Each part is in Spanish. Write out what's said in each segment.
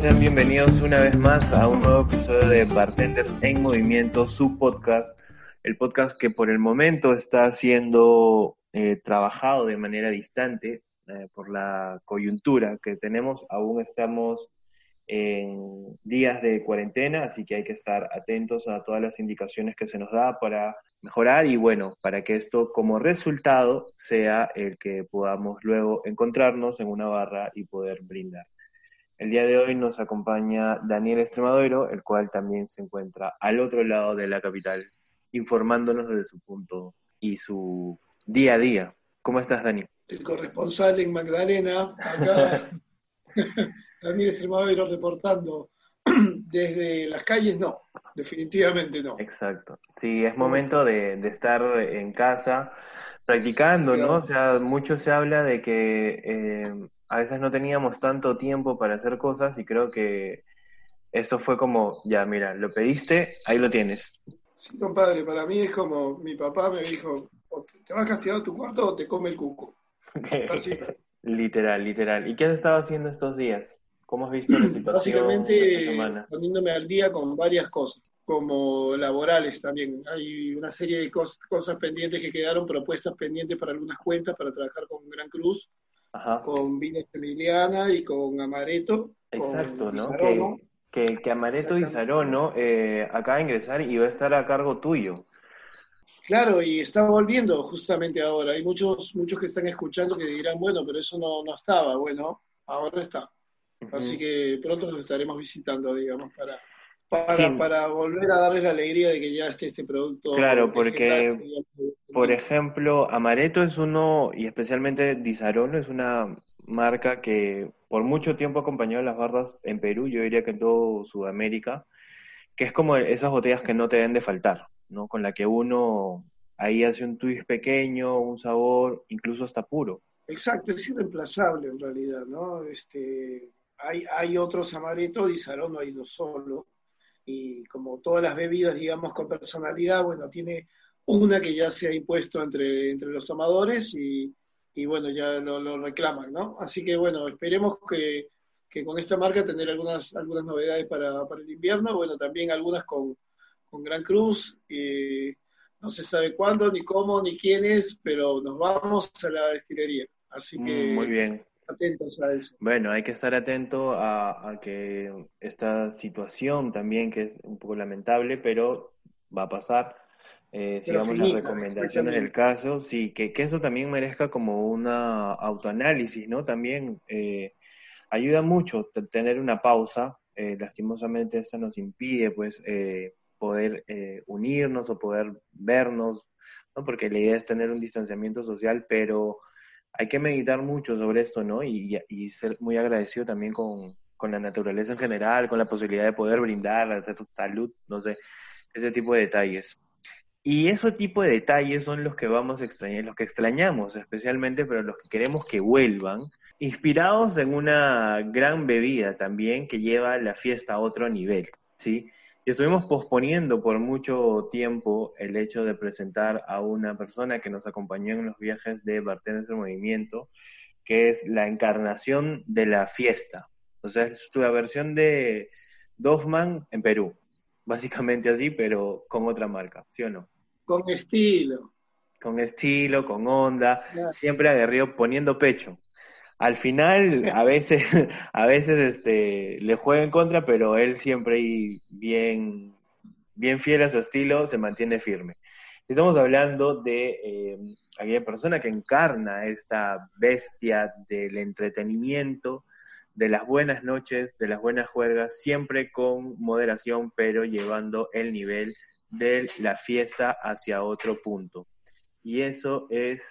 sean bienvenidos una vez más a un nuevo episodio de Bartenders en Movimiento, su podcast, el podcast que por el momento está siendo eh, trabajado de manera distante eh, por la coyuntura que tenemos. Aún estamos en días de cuarentena, así que hay que estar atentos a todas las indicaciones que se nos da para mejorar y bueno, para que esto como resultado sea el que podamos luego encontrarnos en una barra y poder brindar. El día de hoy nos acompaña Daniel Estremadero, el cual también se encuentra al otro lado de la capital, informándonos desde su punto y su día a día. ¿Cómo estás, Dani? El corresponsal en Magdalena, acá, Daniel Estremadero reportando desde las calles, no, definitivamente no. Exacto. Sí, es momento de, estar en casa practicando, ¿no? O sea, mucho se habla de que eh, a veces no teníamos tanto tiempo para hacer cosas y creo que esto fue como, ya, mira, lo pediste, ahí lo tienes. Sí, compadre, para mí es como mi papá me dijo, te vas castigado tu cuarto o te come el cuco. literal, literal. ¿Y qué has estado haciendo estos días? ¿Cómo has visto la situación? Básicamente poniéndome al día con varias cosas, como laborales también. Hay una serie de cosas pendientes que quedaron, propuestas pendientes para algunas cuentas para trabajar con Gran Cruz con Vines Emiliana y con Amareto. Exacto, ¿no? Que, que, Amareto y Sarono eh, acaba de ingresar y va a estar a cargo tuyo. Claro, y está volviendo justamente ahora. Hay muchos, muchos que están escuchando que dirán, bueno, pero eso no, no estaba. Bueno, ahora está. Así que pronto nos estaremos visitando, digamos, para, para, para volver a darles la alegría de que ya esté este producto. Claro, porque, por ejemplo, Amaretto es uno, y especialmente Disarono es una marca que por mucho tiempo acompañó a las barras en Perú, yo diría que en todo Sudamérica, que es como esas botellas que no te deben de faltar, ¿no? Con la que uno ahí hace un twist pequeño, un sabor, incluso hasta puro. Exacto, es irreemplazable en realidad, ¿no? Este, hay, hay otros amaretto, Disarono hay dos solo, y como todas las bebidas, digamos, con personalidad, bueno, tiene una que ya se ha impuesto entre, entre los tomadores y, y bueno, ya lo, reclaman, ¿no? Así que bueno, esperemos que, que, con esta marca tener algunas, algunas novedades para, para el invierno, bueno, también algunas con, con Gran Cruz, no se sabe cuándo, ni cómo, ni quiénes, pero nos vamos a la destilería. Así que... Mm, muy bien atentos a eso. Bueno, hay que estar atento a, que esta situación también, que es un poco lamentable, pero va a pasar. Eh, sigamos las recomendaciones del caso, sí, que, que, eso también merezca como una autoanálisis, ¿no? También eh, ayuda mucho tener una pausa, eh, lastimosamente esto nos impide, pues, eh, poder unirnos o poder vernos, ¿no? Porque la idea es tener un distanciamiento social, pero hay que meditar mucho sobre esto, ¿no? Y, ser muy agradecido también con, la naturaleza en general, con la posibilidad de poder brindar, hacer salud, no sé, ese tipo de detalles. Y ese tipo de detalles son los que vamos a extrañar, los que extrañamos especialmente, pero los que queremos que vuelvan, inspirados en una gran bebida también que lleva la fiesta a otro nivel, ¿sí? Y estuvimos posponiendo por mucho tiempo el hecho de presentar a una persona que nos acompañó en los viajes de Bartenders en Movimiento, que es la encarnación de la fiesta. O sea, es la versión de Doffman en Perú. Básicamente así, pero con otra marca, ¿sí o no? Con estilo. Con estilo, con onda, siempre aguerrido poniendo pecho al final a veces, a veces este, le juega en contra, pero él siempre bien, bien fiel a su estilo, se mantiene firme. Estamos hablando de eh, aquella persona que encarna esta bestia del entretenimiento, de las buenas noches, de las buenas juergas, siempre con moderación, pero llevando el nivel de la fiesta hacia otro punto. Y eso es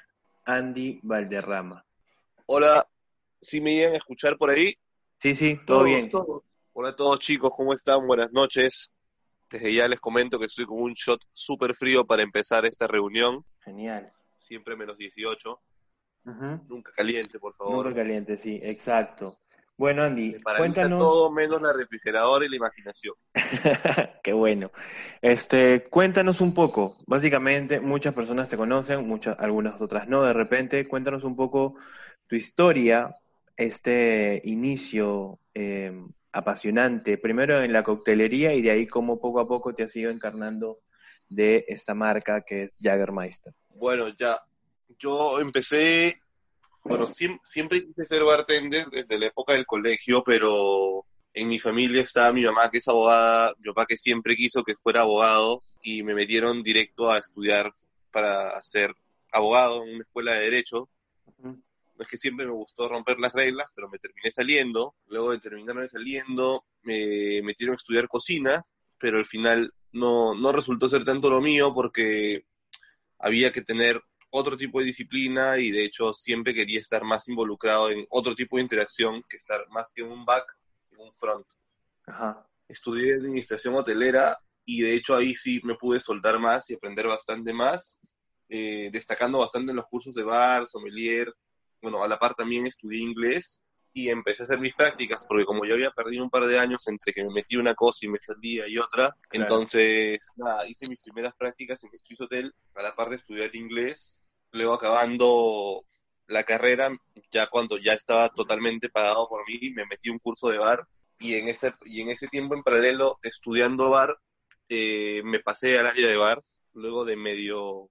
Andy Valderrama. Hola, ¿Sí me iban a escuchar por ahí? Sí, sí, todo bien. Hola a todos chicos, ¿cómo están? Buenas noches. Desde ya les comento que estoy con un shot súper frío para empezar esta reunión. Genial. Siempre menos 18. Nunca caliente, por favor. Nunca caliente, sí, exacto. Bueno, Andy, cuéntanos. todo menos la refrigeradora y la imaginación. Qué bueno. Este, cuéntanos un poco. Básicamente, muchas personas te conocen, muchas, algunas otras no. De repente, cuéntanos un poco tu historia, este inicio eh, apasionante, primero en la coctelería y de ahí cómo poco a poco te has ido encarnando de esta marca que es Jaggermeister. Bueno, ya, yo empecé, bueno, siempre, quise ser bartender desde la época del colegio, pero en mi familia estaba mi mamá que es abogada, mi papá que siempre quiso que fuera abogado y me metieron directo a estudiar para ser abogado en una escuela de derecho es que siempre me gustó romper las reglas, pero me terminé saliendo. Luego de terminarme saliendo, me metieron a estudiar cocina, pero al final no, no resultó ser tanto lo mío porque había que tener otro tipo de disciplina y de hecho siempre quería estar más involucrado en otro tipo de interacción que estar más que en un back, en un front. Estudié administración hotelera y de hecho ahí sí me pude soltar más y aprender bastante más, eh, destacando bastante en los cursos de bar, sommelier, bueno, a la par también estudié inglés y empecé a hacer mis prácticas, porque como yo había perdido un par de años entre que me metí una cosa y me salía y otra, entonces, nada, hice mis primeras prácticas en el Swiss Hotel, a la par de estudiar inglés, luego acabando la carrera, ya cuando ya estaba totalmente pagado por mí, me metí un curso de bar, y en ese, y en ese tiempo en paralelo, estudiando bar, eh, me pasé al área de bar, luego de medio,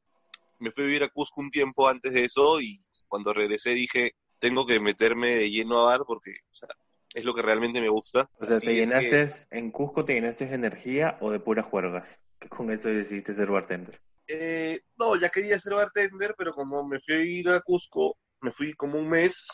me fui a vivir a Cusco un tiempo antes de eso, y cuando regresé dije, tengo que meterme de lleno a bar porque es lo que realmente me gusta. O sea, ¿te llenaste en Cusco, te llenaste de energía o de puras juergas? Que con eso decidiste ser bartender. Eh, no, ya quería ser bartender, pero como me fui a ir a Cusco, me fui como un mes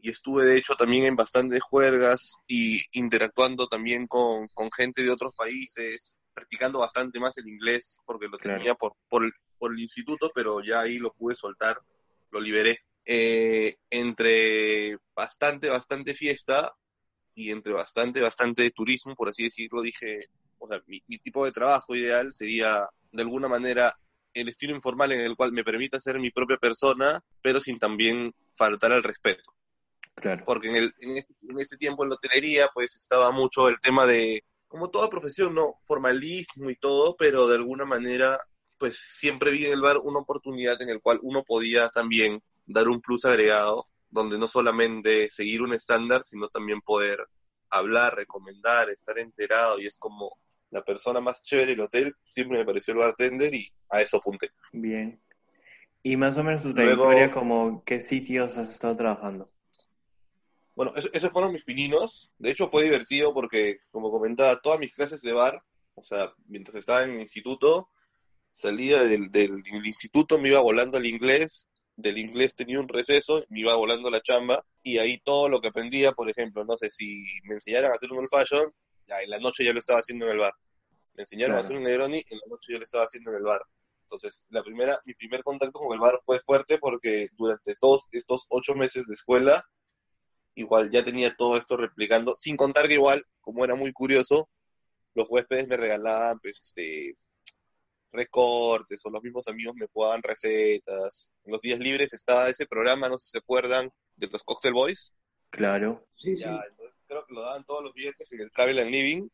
y estuve de hecho también en bastantes juergas y interactuando también con, con gente de otros países, practicando bastante más el inglés porque lo tenía por, por, por el instituto, pero ya ahí lo pude soltar, lo liberé. Eh, entre bastante, bastante fiesta y entre bastante, bastante turismo, por así decirlo, dije, o sea, mi, tipo de trabajo ideal sería, de alguna manera, el estilo informal en el cual me permita ser mi propia persona, pero sin también faltar al respeto. Claro. Porque en, el, en, este, en este tiempo en la hotelería, pues estaba mucho el tema de, como toda profesión, ¿no? Formalismo y todo, pero de alguna manera, pues siempre vi en el bar una oportunidad en el cual uno podía también dar un plus agregado, donde no solamente seguir un estándar, sino también poder hablar, recomendar, estar enterado, y es como la persona más chévere del hotel, siempre me pareció el bartender y a eso apunté. Bien. Y más o menos tu trayectoria, como qué sitios has estado trabajando. Bueno, esos fueron mis pininos. De hecho, fue divertido porque, como comentaba, todas mis clases de bar, o sea, mientras estaba en el instituto, salía del, del instituto, me iba volando al inglés del inglés tenía un receso, me iba volando la chamba y ahí todo lo que aprendía, por ejemplo, no sé si me enseñaran a hacer un old fashion, ya en la noche ya lo estaba haciendo en el bar. Me enseñaron a hacer un Negroni, en la noche yo lo estaba haciendo en el bar. Entonces, la primera, mi primer contacto con el bar fue fuerte porque durante todos estos ocho meses de escuela, igual ya tenía todo esto replicando, sin contar que igual, como era muy curioso, los huéspedes me regalaban, pues, este, recortes o los mismos amigos me jugaban recetas. En los días libres estaba ese programa, no sé si se acuerdan, de los Cocktail Boys. Claro. Sí, sí. creo que lo daban todos los viernes en el Travel and Living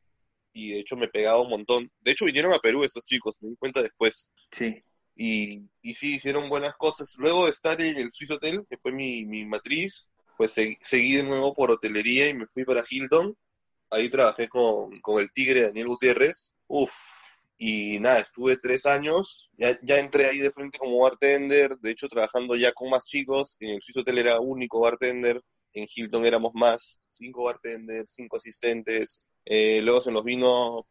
y de hecho me pegaba un montón. De hecho vinieron a Perú estos chicos, me di cuenta después. Sí. Y, y sí, hicieron buenas cosas. Luego de estar en el Swiss Hotel, que fue mi, mi matriz, pues seguí de nuevo por hotelería y me fui para Hilton. Ahí trabajé con, con el tigre Daniel Gutiérrez. Uf, y nada, estuve tres años, ya, ya entré ahí de frente como bartender, de hecho trabajando ya con más chicos, en el Swiss Hotel era único bartender, en Hilton éramos más, cinco bartenders, cinco asistentes, eh, luego se nos vino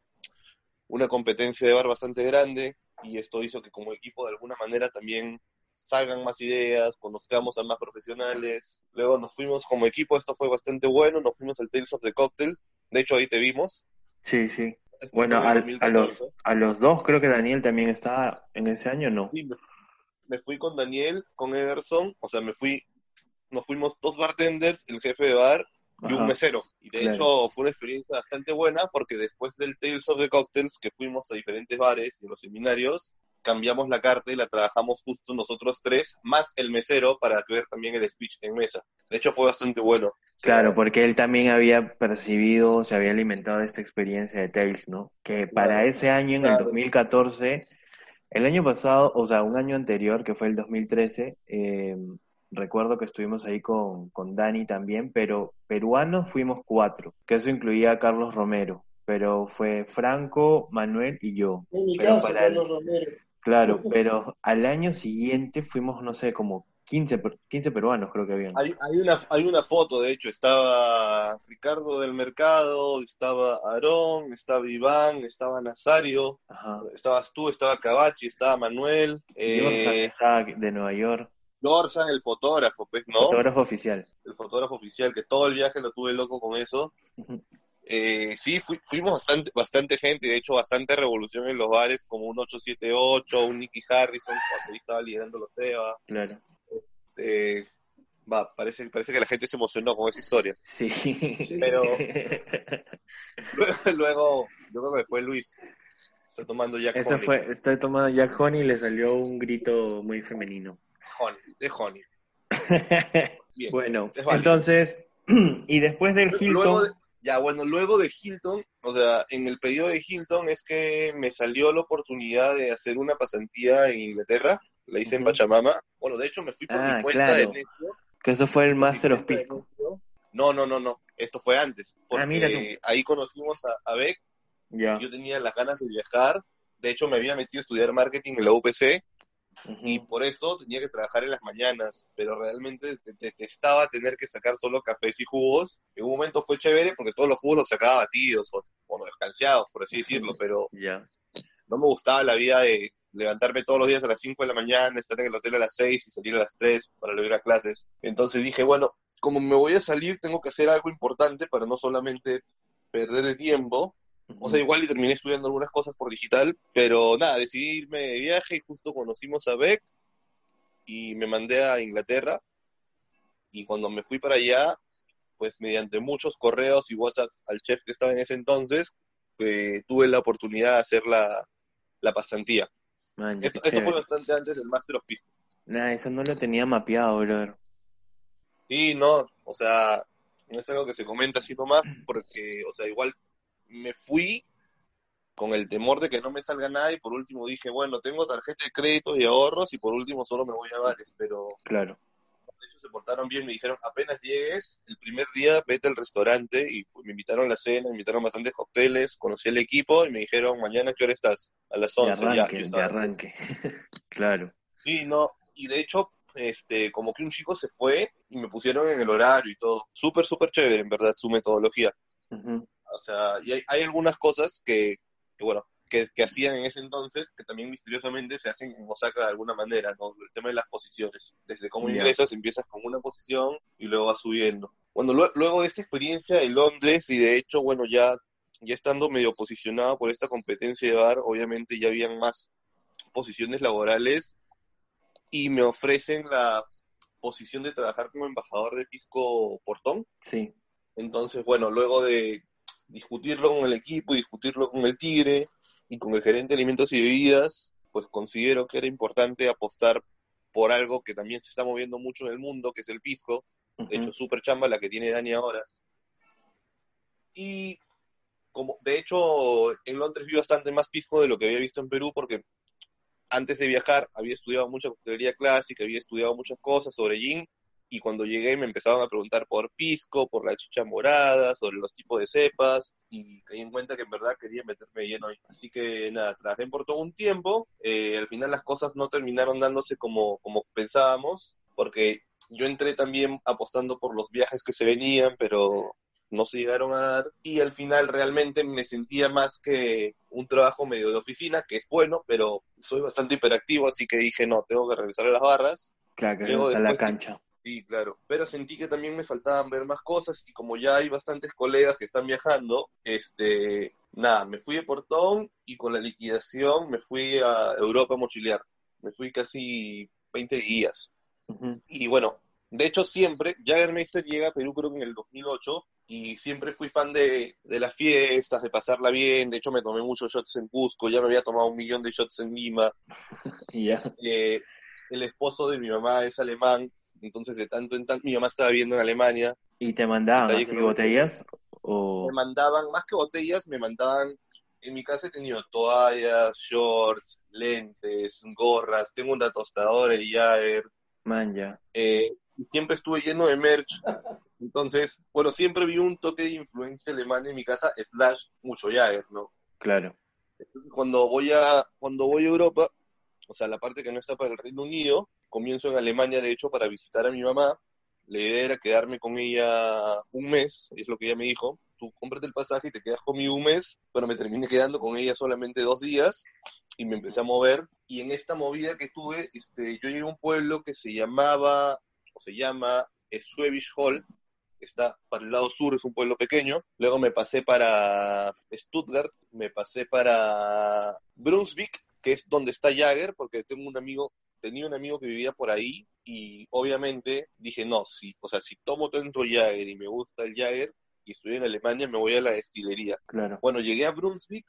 una competencia de bar bastante grande y esto hizo que como equipo de alguna manera también salgan más ideas, conozcamos a más profesionales. Luego nos fuimos como equipo, esto fue bastante bueno, nos fuimos al Tales of the Cocktail, de hecho ahí te vimos. Sí, sí. Bueno, a, los, a los dos creo que Daniel también estaba en ese año, ¿no? Sí, me, fui con Daniel, con Ederson, o sea, me fui, nos fuimos dos bartenders, el jefe de bar y un mesero. Y de hecho fue una experiencia bastante buena porque después del Tales of the Cocktails, que fuimos a diferentes bares y los seminarios, cambiamos la carta y la trabajamos justo nosotros tres, más el mesero para ver también el speech en mesa. De hecho fue bastante bueno. Claro, porque él también había percibido, se había alimentado de esta experiencia de Tales, ¿no? Que para ese año, en el 2014, el año pasado, o sea, un año anterior, que fue el 2013, eh, recuerdo que estuvimos ahí con, con Dani también, pero peruanos fuimos cuatro, que eso incluía a Carlos Romero, pero fue Franco, Manuel y yo. En mi Pero para el- Romero. Claro, pero al año siguiente fuimos, no sé, como 15, per- 15 peruanos creo que habían. Hay, hay una, hay una foto, de hecho, estaba Ricardo del Mercado, estaba Aarón, estaba Iván, estaba Nazario, Ajá. estabas tú, estaba Cabachi, estaba Manuel, eh, estaba de Nueva York, Dorsan, el fotógrafo, pues, ¿no? fotógrafo oficial. El fotógrafo oficial, que todo el viaje lo tuve loco con eso. Eh, sí, fui- fuimos bastante, bastante gente, de hecho, bastante revolución en los bares, como un 878, un Nicky Harrison, cuando ahí estaba liderando los Teba. Claro. Eh, va, parece, parece que la gente se emocionó con esa historia. Sí. Pero luego, luego, yo creo que fue Luis. Está tomando Jack Eso Honey. fue, está tomando Jack Honey y le salió un grito muy femenino. Honey, de Honey. Bien. Bueno, entonces, y después del Luego de- Hilton, ya, bueno, luego de Hilton, o sea, en el pedido de Hilton es que me salió la oportunidad de hacer una pasantía en Inglaterra. La hice en Ujú. Pachamama. Bueno, de hecho me fui por Ah, mi cuenta claro. que eso fue el Master of Pisco. No, no, no, no. Esto fue antes. Porque Ah, mira ahí conocimos a, a Beck. Ya. Yo tenía las ganas de viajar. De hecho, me había metido a estudiar marketing en la UPC. Y por eso tenía que trabajar en las mañanas, pero realmente te- detestaba tener que sacar solo cafés y jugos. En un momento fue chévere porque todos los jugos los sacaba batidos o, o no descanseados, por así decirlo, pero no me gustaba la vida de levantarme todos los días a las 5 de la mañana, estar en el hotel a las 6 y salir a las 3 para ir a clases. Entonces dije, bueno, como me voy a salir, tengo que hacer algo importante para no solamente perder el tiempo, o sea, igual y terminé estudiando algunas cosas por digital, pero nada, decidí irme de viaje y justo conocimos a Beck y me mandé a Inglaterra. Y cuando me fui para allá, pues mediante muchos correos y WhatsApp al chef que estaba en ese entonces, eh, tuve la oportunidad de hacer la, la pasantía. Man, Esto, fue bastante antes del Master of Peace. Nah, eso no lo tenía mapeado, brother. Sí, no, o sea, no es algo que se comenta así nomás, porque, o sea, igual me fui con el temor de que no me salga nada y por último dije, bueno, tengo tarjeta de crédito y ahorros y por último solo me voy a bares, pero Claro. de hecho se portaron bien, me dijeron, apenas llegues, el primer día vete al restaurante y pues, me invitaron a la cena, me invitaron bastantes cócteles, conocí el equipo y me dijeron, mañana, ¿qué hora estás? A las De 11, ya, arranque, yo de arranque. Claro. Sí, no, y de hecho, este, como que un chico se fue y me pusieron en el horario y todo. Súper, súper chévere, en verdad, su metodología. Ujú. O sea, y hay, hay algunas cosas que, que, bueno, que, que hacían en ese entonces que también misteriosamente se hacen en Osaka de alguna manera, ¿no? El tema de las posiciones. Desde cómo ingresas, empiezas con una posición y luego vas subiendo. Bueno, lue- luego de esta experiencia en Londres y de hecho, bueno, ya, ya estando medio posicionado por esta competencia de bar, obviamente ya habían más posiciones laborales y me ofrecen la posición de trabajar como embajador de Pisco Portón. Sí. Entonces, bueno, luego de discutirlo con el equipo y discutirlo con el Tigre y con el gerente de alimentos y bebidas, pues considero que era importante apostar por algo que también se está moviendo mucho en el mundo, que es el pisco. De hecho, súper chamba la que tiene Dani ahora. Y como, de hecho, en Londres vi bastante más pisco de lo que había visto en Perú, porque antes de viajar había estudiado mucha coctelería clásica, había estudiado muchas cosas sobre gin, y cuando llegué me empezaban a preguntar por pisco, por la chicha morada, sobre los tipos de cepas, y caí en cuenta que en verdad quería meterme lleno ahí. Así que nada, trabajé por todo un tiempo, eh, al final las cosas no terminaron dándose como, como pensábamos, porque yo entré también apostando por los viajes que se venían, pero no se llegaron a dar y al final realmente me sentía más que un trabajo medio de oficina, que es bueno, pero soy bastante hiperactivo, así que dije, no, tengo que regresar a las barras. Claro, que Luego está la después- cancha. Sí, claro, pero sentí que también me faltaban ver más cosas y como ya hay bastantes colegas que están viajando, este, nada, me fui de Portón y con la liquidación me fui a Europa a mochilear. Me fui casi 20 días. Y bueno, de hecho siempre, Jagermeister llega a Perú creo que en el 2008 y siempre fui fan de, de las fiestas, de pasarla bien, de hecho me tomé muchos shots en Cusco, ya me había tomado un millón de shots en Lima, Y ya. Eh, el esposo de mi mamá es alemán, entonces de tanto en tanto, mi mamá estaba viviendo en Alemania, ¿Y te mandaban así que botellas? O... me mandaban, más que botellas, me mandaban, en mi casa he tenido toallas, shorts, lentes, gorras, tengo una tostadora de Jagger, Man, ya. Eh, siempre estuve lleno de merch. Entonces, bueno, siempre vi un toque de influencia alemana en mi casa, slash mucho Jagger, ¿no? Claro. Entonces, cuando voy a, cuando voy a Europa, o sea, la parte que no está para el Reino Unido, comienzo en Alemania, de hecho, para visitar a mi mamá. La idea era quedarme con ella un mes, es lo que ella me dijo. Tú cómprate el pasaje y te quedas conmigo un mes. Bueno, me terminé quedando con ella solamente dos días y me empecé a mover. Y en esta movida que tuve, este, yo llegué a un pueblo que se llamaba, o se llama Schwäbisch Hall, está para el lado sur, es un pueblo pequeño. Luego me pasé para Stuttgart, me pasé para Brunswick, que es donde está Jagger, porque tengo un amigo, tenía un amigo que vivía por ahí y obviamente dije, no, si, o sea, si tomo tanto Jagger y me gusta el Jagger y estoy en Alemania, me voy a la destilería. Claro. Bueno, llegué a Brunswick,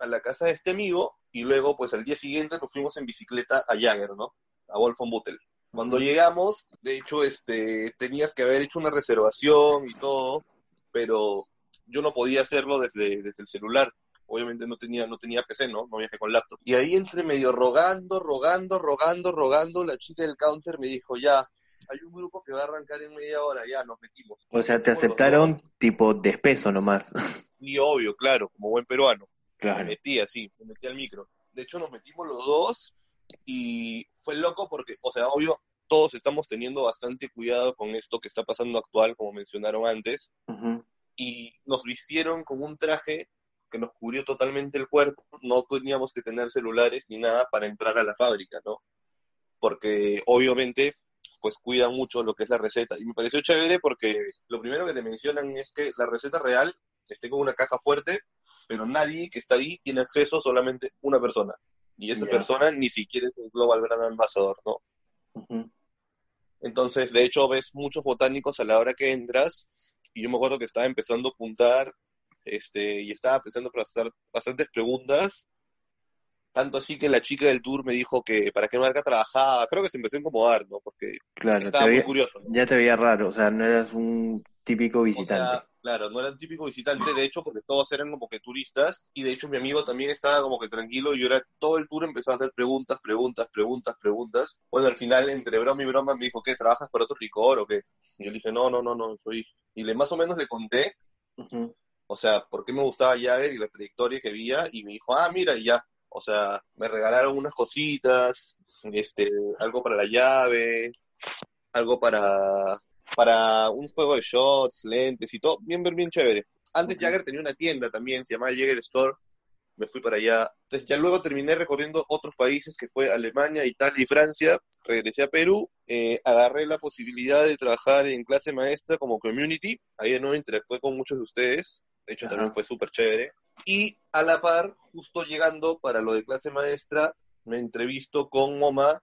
a la casa de este amigo, y luego, pues al día siguiente nos fuimos en bicicleta a Jagger, ¿no? A Wolf von Buttel. Cuando llegamos, de hecho, este, tenías que haber hecho una reservación y todo, pero yo no podía hacerlo desde, desde el celular. Obviamente no tenía, no tenía PC, ¿no? No viajé con laptop. Y ahí entre medio rogando, rogando, rogando, rogando, la chica del counter me dijo, ya, hay un grupo que va a arrancar en media hora, ya, nos metimos. O sea, te aceptaron tipo de espeso nomás. Y obvio, claro, como buen peruano. Me Claro. metí así, me metí al micro. De hecho, nos metimos los dos y fue loco porque, o sea, obvio, todos estamos teniendo bastante cuidado con esto que está pasando actual, como mencionaron antes, y nos vistieron con un traje que nos cubrió totalmente el cuerpo, no teníamos que tener celulares ni nada para entrar a la fábrica, ¿no? Porque obviamente, pues cuidan mucho lo que es la receta. Y me pareció chévere porque lo primero que te mencionan es que la receta real esté con una caja fuerte, pero nadie que está ahí tiene acceso, solamente una persona. Y esa persona ni siquiera es un Global Brand Ambassador, ¿no? Entonces, de hecho, ves muchos botánicos a la hora que entras, y yo me acuerdo que estaba empezando a apuntar, este, y estaba empezando a hacer bastantes preguntas, tanto así que la chica del tour me dijo que para qué marca trabajaba, creo que se empezó a incomodar, ¿no? Porque Claro, estaba muy veía- curioso, ¿no? ya te veía raro, o sea, no eras un típico O visitante. sea, claro, no era un típico visitante, de hecho, porque todos eran como que turistas, y de hecho mi amigo también estaba como que tranquilo, y yo era todo el tour empezó a hacer preguntas, preguntas, preguntas, preguntas. Bueno, al final, entre broma y broma, me dijo, ¿qué? ¿Trabajas para otro licor o qué? Y yo le dije, no, no, no, no, soy... Y le más o menos le conté, Ujú. O sea, por qué me gustaba Jagger y la trayectoria que había, y me dijo, ah, mira, y ya. O sea, me regalaron unas cositas, este, algo para la llave, algo para, para un juego de shots, lentes y todo, bien, bien, bien chévere. Antes. Jagger tenía una tienda también, se llamaba Jagger Store, me fui para allá. Entonces ya luego terminé recorriendo otros países, que fue Alemania, Italia y Francia. Regresé a Perú, eh, agarré la posibilidad de trabajar en clase maestra como community. Ahí de nuevo interactué con muchos de ustedes. De hecho, Ajá. también fue súper chévere. Y a la par, justo llegando para lo de clase maestra, me entrevisto con Moma,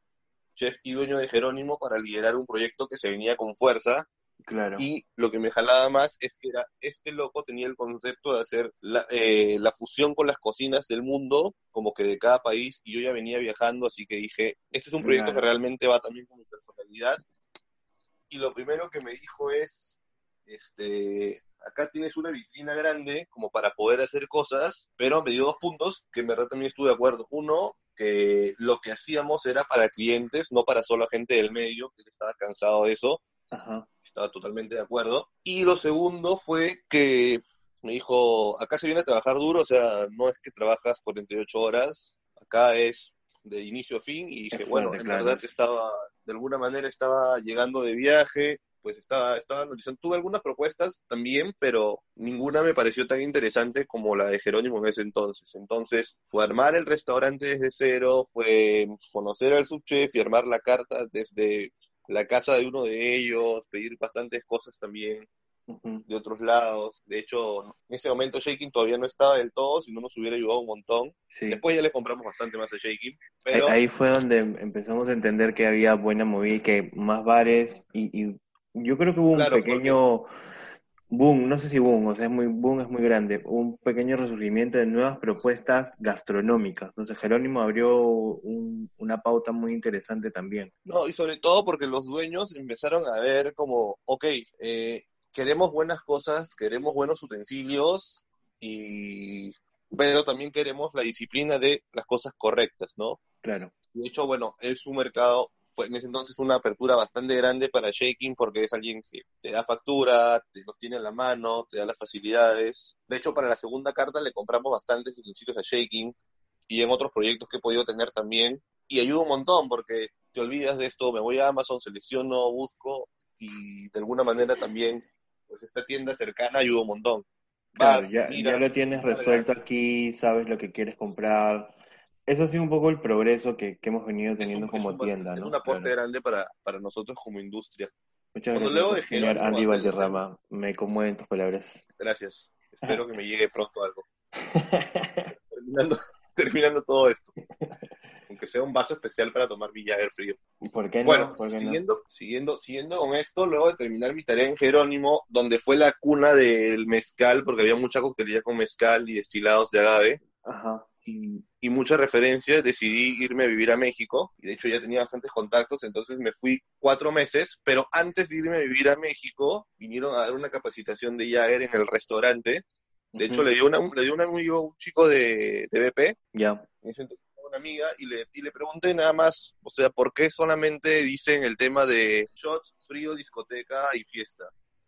chef y dueño de Jerónimo, para liderar un proyecto que se venía con fuerza. Claro. Y lo que me jalaba más es que era, este loco tenía el concepto de hacer la, eh, la fusión con las cocinas del mundo, como que de cada país, y yo ya venía viajando, así que dije, este es un proyecto Claro. que realmente va también con mi personalidad. Y lo primero que me dijo es, este, acá tienes una vitrina grande como para poder hacer cosas, pero me dio dos puntos que en verdad también estuve de acuerdo. Uno, que lo que hacíamos era para clientes, no para solo gente del medio, que estaba cansado de eso Ajá. estaba totalmente de acuerdo. Y lo segundo fue que me dijo, acá se viene a trabajar duro, o sea, no es que trabajas 48 horas, acá es de inicio a fin, y dije, bueno, en claro. verdad estaba, de alguna manera estaba llegando de viaje, pues estaba, estaba analizando, tuve algunas propuestas también, pero ninguna me pareció tan interesante como la de Jerónimo en ese entonces. Entonces, fue armar el restaurante desde cero, fue conocer al subchef y armar la carta desde la casa de uno de ellos, pedir bastantes cosas también de otros lados. De hecho, en ese momento Shaking todavía no estaba del todo, si no nos hubiera ayudado un montón. Sí. Después ya le compramos bastante más a Shaking, Ahí- pero Ahí fue donde empezamos a entender que había buena movida y que más bares y, y yo creo que hubo un pequeño boom, no sé si boom, o sea, es muy boom es muy grande, un pequeño resurgimiento de nuevas propuestas gastronómicas. Entonces Jerónimo abrió un- una pauta muy interesante también. no, y sobre todo porque los dueños empezaron a ver como, ok, eh, queremos buenas cosas, queremos buenos utensilios, y pero también queremos la disciplina de las cosas correctas, ¿no? Claro. De hecho, bueno, es un mercado fue en ese entonces una apertura bastante grande para Shaking porque es alguien que te da factura, te los tiene en la mano, te da las facilidades. De hecho, para la segunda carta le compramos bastantes utensilios a Shaking y en otros proyectos que he podido tener también. Y ayuda un montón porque te olvidas de esto, me voy a Amazon, selecciono, busco y de alguna manera también, pues esta tienda cercana ayuda un montón. Claro, ya, ya lo tienes resuelto aquí, sabes lo que quieres comprar. Eso ha sido un poco el progreso que, que hemos venido teniendo como tienda, ¿no? Es un aporte grande para, para nosotros como industria. Muchas gracias, señor Andy Valderrama. Me conmueven tus palabras. Gracias. Espero que me llegue pronto algo. terminando, terminando todo esto. Aunque sea un vaso especial para tomar Villager frío. ¿Por qué no? Bueno, siguiendo, siguiendo, siguiendo con esto, luego de terminar mi tarea en Jerónimo, donde fue la cuna del mezcal, porque había mucha coctelería con mezcal y destilados de agave. Ajá. Y, y muchas referencias, decidí irme a vivir a México, y de hecho ya tenía bastantes contactos, entonces me fui cuatro meses, pero antes de irme a vivir a México, vinieron a dar una capacitación de Jagger en el restaurante, de hecho, le dio, una, le dio un amigo, un chico de, de BP, ya. entonces una amiga, y le, y le pregunté nada más, o sea, ¿por qué solamente dicen el tema de shots, frío, discoteca y fiesta?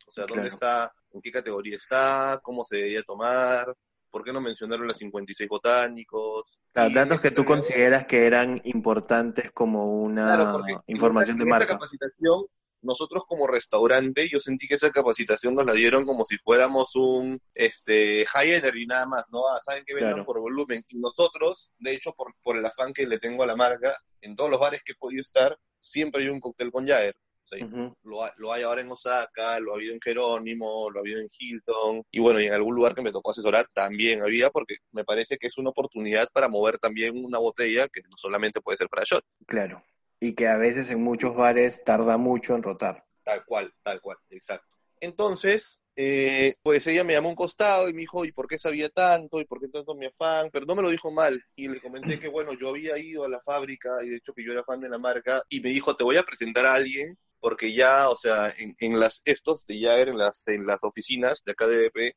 O sea, ¿dónde Claro. está? ¿En qué categoría está? ¿Cómo se debería tomar? ¿Por qué no mencionaron las 56 botánicos? Claro, datos que tú consideras que eran importantes como una Claro, porque en información de en esa marca. capacitación, nosotros como restaurante, yo sentí que esa capacitación nos la dieron como si fuéramos un este high energy nada más, ¿no? Ah, saben que vendan Claro. por volumen. Y nosotros, de hecho, por, por el afán que le tengo a la marca, en todos los bares que he podido estar, siempre hay un cóctel con Jagger. Sea, Ujú. lo, ha- lo hay ahora en Osaka, lo ha habido en Jerónimo, lo ha habido en Hilton, y bueno, y en algún lugar que me tocó asesorar también había, porque me parece que es una oportunidad para mover también una botella que no solamente puede ser para shot. Claro. Y que a veces en muchos bares tarda mucho en rotar. Tal cual, tal cual, exacto. Entonces, eh, pues ella me llamó a un costado y me dijo, ¿y por qué sabía tanto? ¿Y por qué tanto mi afán? Pero no me lo dijo mal. Y le comenté que, bueno, yo había ido a la fábrica y de hecho que yo era fan de la marca. Y me dijo, te voy a presentar a alguien porque ya, o sea, en, en las estos de Jagger, en las, en las oficinas de acá de BP,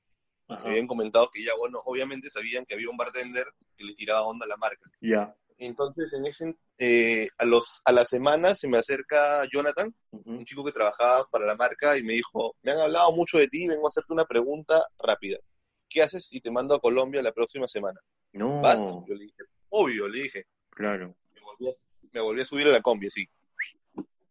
me habían comentado que ya, bueno, obviamente sabían que había un bartender que le tiraba onda a la marca. Ya. Entonces, en ese, eh, a, los, a la semana se me acerca Jonathan, un chico que trabajaba para la marca y me dijo, me han hablado mucho de ti, vengo a hacerte una pregunta rápida. ¿Qué haces si te mando a Colombia la próxima semana? No. ¿Vas? Yo le dije, obvio, le dije. Claro. Me volví a, me volví a subir a la combi, sí.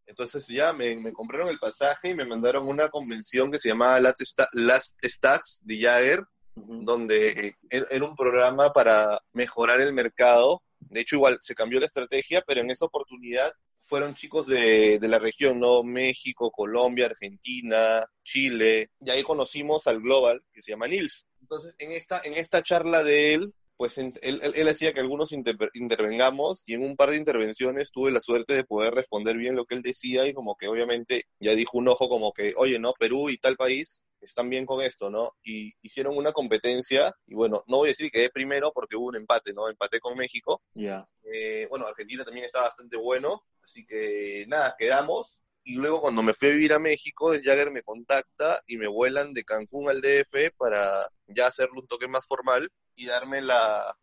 Entonces ya me, me compraron el pasaje y me mandaron una convención que se llamaba Last, Sta- Last Stacks de Jagger, donde eh, era era un programa para mejorar el mercado. De hecho, igual se cambió la estrategia, pero en esa oportunidad fueron chicos de, de la región, ¿no? México, Colombia, Argentina, Chile. Y ahí conocimos al Global, que se llama Nils. Entonces, en esta, en esta charla de él, pues él, él- él hacía que algunos inter- intervengamos y en un par de intervenciones tuve la suerte de poder responder bien lo que él decía y como que obviamente ya dijo un ojo como que, oye, ¿no? Perú y tal país están bien con esto, ¿no? Y hicieron una competencia y bueno, no voy a decir que quedé primero porque hubo un empate, ¿no? Empaté con México. Ya. Eh, bueno, Argentina también está bastante bueno, así que nada, quedamos. Y luego cuando me fui a vivir a México, el Jagger me contacta y me vuelan de Cancún al DF para ya hacerle un toque más formal y darme la,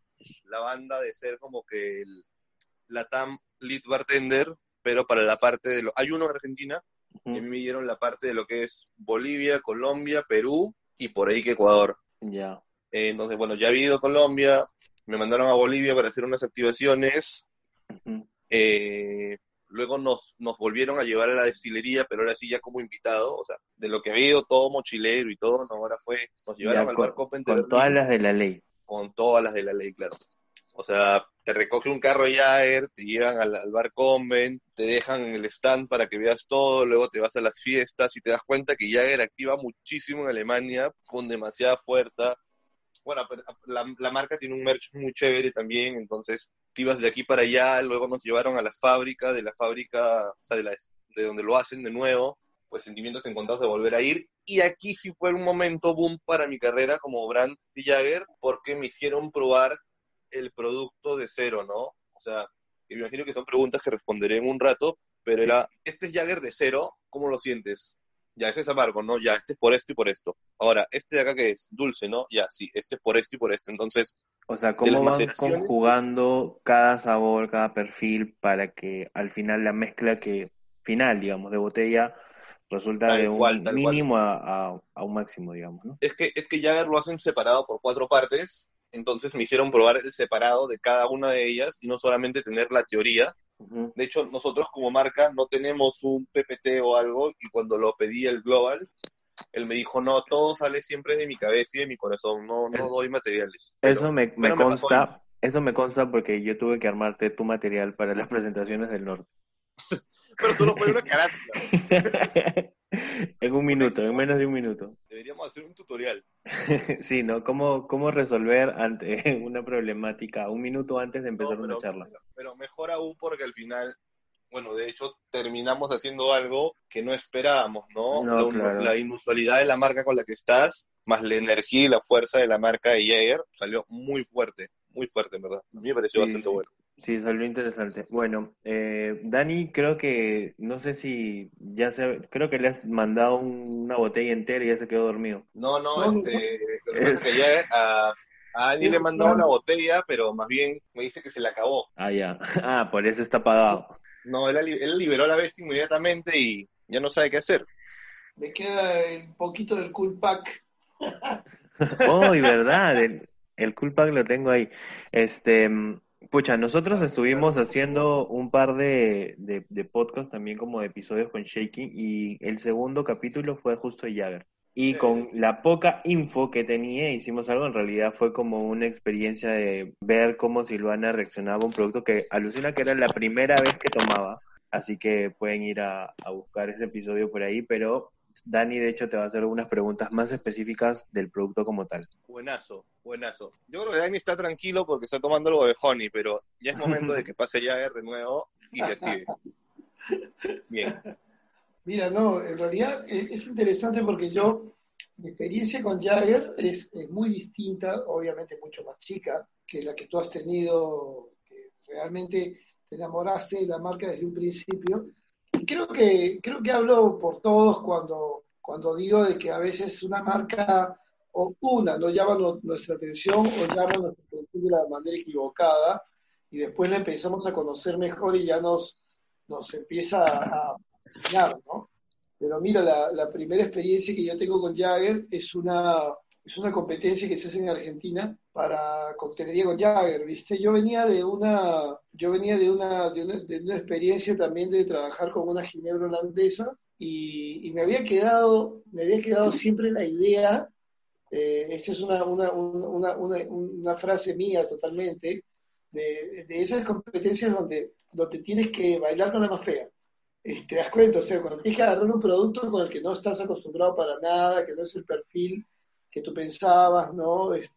la banda de ser como que el, la TAM Lead Bartender, pero para la parte de lo... Hay uno en Argentina, y a Ujú. mí me dieron la parte de lo que es Bolivia, Colombia, Perú y por ahí que Ecuador. Ya. Eh, entonces, bueno, ya había ido a Colombia, me mandaron a Bolivia para hacer unas activaciones, eh, luego nos, nos volvieron a llevar a la destilería, pero ahora sí ya como invitado, o sea, de lo que ido todo mochilero y todo, no, ahora fue, nos llevaron Ya, al con- barco Con todas las de la ley. con todas las de la ley, claro. O sea, te recoge un carro Jagger, te llevan al, al bar Convent, te dejan en el stand para que veas todo, luego te vas a las fiestas y te das cuenta que Jagger activa muchísimo en Alemania con demasiada fuerza. Bueno, pero la, la marca tiene un merch muy chévere también, entonces te ibas de aquí para allá, luego nos llevaron a la fábrica, de la fábrica, o sea, de, la- de donde lo hacen de nuevo, pues sentimientos encontrados de volver a ir. Y aquí sí fue un momento boom para mi carrera como brand de Jagger, porque me hicieron probar el producto de cero, ¿no? O sea, me imagino que son preguntas que responderé en un rato, pero era, este es Jagger de cero, ¿cómo lo sientes? Ya ese es amargo, ¿no? Ya, este es por esto y por esto. Ahora, este de acá que es dulce, ¿no? Ya, sí, este es por esto y por esto. Entonces, o sea, cómo van conjugando cada sabor, cada perfil para que al final la mezcla que final, digamos, de botella resulta de un mínimo a, un máximo, digamos, ¿no? Es que, es que Jagger lo hacen separado por cuatro partes, entonces me hicieron probar el separado de cada una de ellas y no solamente tener la teoría. De hecho, nosotros como marca no tenemos un PPT o algo y cuando lo pedí el Global, él me dijo, no, todo sale siempre de mi cabeza y de mi corazón, no, no doy materiales. eso me, me consta, eso me consta porque yo tuve que armarte tu material para las presentaciones del norte. pero solo fue una carátula. en un minuto, en menos de un minuto. Deberíamos hacer un tutorial. sí, ¿no? ¿Cómo, cómo resolver ante una problemática un minuto antes de empezar una charla? Pero mejor aún porque al final bueno, de hecho terminamos haciendo algo que no esperábamos, ¿no? la, inusualidad de la marca con la que estás, más la energía y la fuerza de la marca de Jaeger, salió muy fuerte, muy fuerte, en verdad. A mí me pareció bastante bueno. Sí, salió interesante. Bueno, eh, Dani, creo que, no sé si ya se, creo que le has mandado una botella entera y ya se quedó dormido. No, no, este, que ya a, a Dani le mandó una botella, pero más bien me dice que se le acabó. Ah, ya. Ah, por eso está apagado. No, él, él liberó la bestia inmediatamente y ya no sabe qué hacer. Me queda un poquito del cool pack. oh, y verdad, el, el cool pack lo tengo ahí. Este, pucha, nosotros estuvimos haciendo un par de, de, de podcasts también como de episodios con Shaking y el segundo capítulo fue justo Jagger. Y con la poca info que tenía, hicimos algo. En realidad fue como una experiencia de ver cómo Silvana reaccionaba a un producto que alucina que era la primera vez que tomaba. Así que pueden ir a, buscar ese episodio por ahí. Pero Dani, de hecho, te va a hacer algunas preguntas más específicas del producto como tal. Buenazo, buenazo. Yo creo que Dani está tranquilo porque está tomando algo de honey, pero ya es momento de que pase Jagger de nuevo y se active. Bien. Mira, no, en realidad es interesante porque yo, mi experiencia con Jagger es, muy distinta, obviamente mucho más chica que la que tú has tenido, que realmente te enamoraste de la marca desde un principio. Creo que, creo que hablo por todos cuando, cuando digo de que a veces una marca o una no llama nuestra atención o llama nuestra atención de la manera equivocada y después la empezamos a conocer mejor y ya nos, nos empieza a, ¿no? Pero mira, la, primera experiencia que yo tengo con Jagger es una, es una competencia que se hace en Argentina para coctelería con Jagger, ¿viste? Yo venía de una, yo venía de una, de una, experiencia también de trabajar con una ginebra holandesa y, me había quedado, me había quedado siempre la idea, eh, esta es una, una, una, una, frase mía totalmente, de, de, esas competencias donde, donde tienes que bailar con la más fea te das cuenta, o sea, cuando tienes que agarrar un producto con el que no estás acostumbrado para nada, que no es el perfil que tú pensabas, ¿no? Es,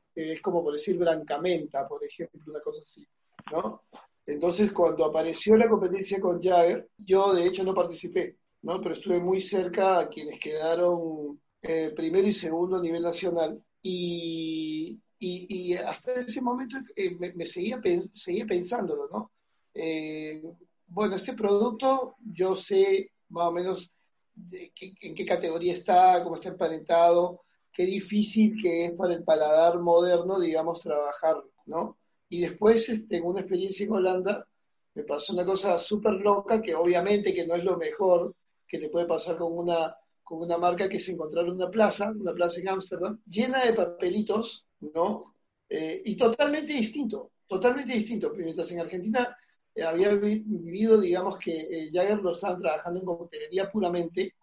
como por decir Brancamenta, por ejemplo, una cosa así, ¿no? Entonces, cuando apareció la competencia con Jagger, yo de hecho no participé, ¿no? Pero estuve muy cerca a quienes quedaron eh, primero y segundo a nivel nacional. Y, y, hasta ese momento eh, me, seguía, seguía pensándolo, ¿no? Eh, bueno, este producto yo sé más o menos en qué categoría está, cómo está emparentado, qué difícil que es para el paladar moderno, digamos, trabajarlo, ¿no? Y después, este, en una experiencia en Holanda, me pasó una cosa súper loca, que obviamente que no es lo mejor que te puede pasar con una, con una marca, que es encontrar una plaza, una plaza en Ámsterdam, llena de papelitos, ¿no? Eh, y totalmente distinto, totalmente distinto. Mientras en Argentina había vivido, digamos, que eh, Jagger lo estaban trabajando en coctelería puramente,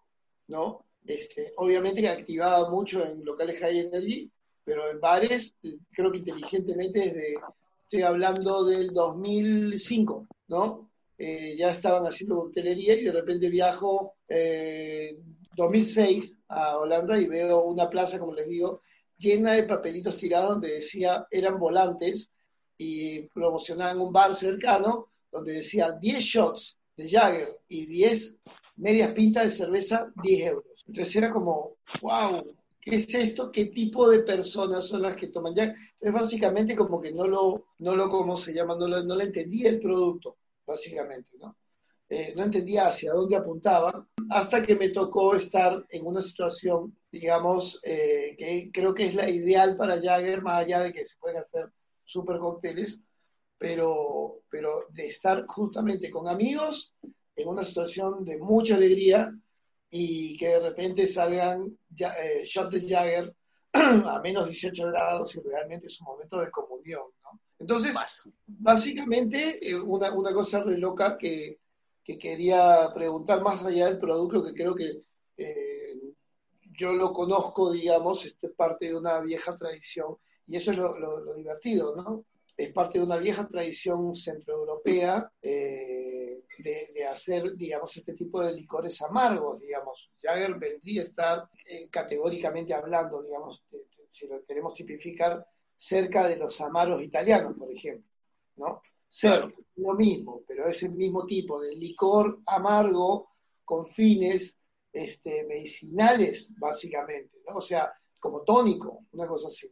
¿no? Este, obviamente que activaba mucho en locales high energy, pero en bares, creo que inteligentemente desde, estoy hablando del 2005, ¿no? Eh, ya estaban haciendo coctelería y de repente viajo eh, 2006 a Holanda y veo una plaza, como les digo, llena de papelitos tirados donde decía, eran volantes y promocionaban un bar cercano donde decía 10 shots de Jagger y 10 medias pintas de cerveza, 10 euros. Entonces era como, wow, ¿qué es esto? ¿Qué tipo de personas son las que toman Jagger? Entonces básicamente como que no lo, no lo ¿cómo se llama? No, lo, no le entendía el producto, básicamente, ¿no? Eh, no entendía hacia dónde apuntaba hasta que me tocó estar en una situación, digamos, eh, que creo que es la ideal para Jagger, más allá de que se pueden hacer super cócteles, pero, pero de estar justamente con amigos en una situación de mucha alegría y que de repente salgan ya, eh, shot de Jagger a menos 18 grados y realmente es un momento de comunión, ¿no? Entonces, básicamente, eh, una, una, cosa re loca que, que, quería preguntar más allá del producto, que creo que eh, yo lo conozco, digamos, es parte de una vieja tradición, y eso es lo, lo, divertido, ¿no? Es parte de una vieja tradición centroeuropea eh, de, de, hacer, digamos, este tipo de licores amargos, digamos. Jagger vendría a estar categóricamente hablando, digamos, si lo queremos tipificar, cerca de los amaros italianos, por ejemplo, ¿no? Ser lo mismo, pero es el mismo tipo de licor amargo con fines este, medicinales, básicamente, ¿no? O sea, como tónico, una cosa así.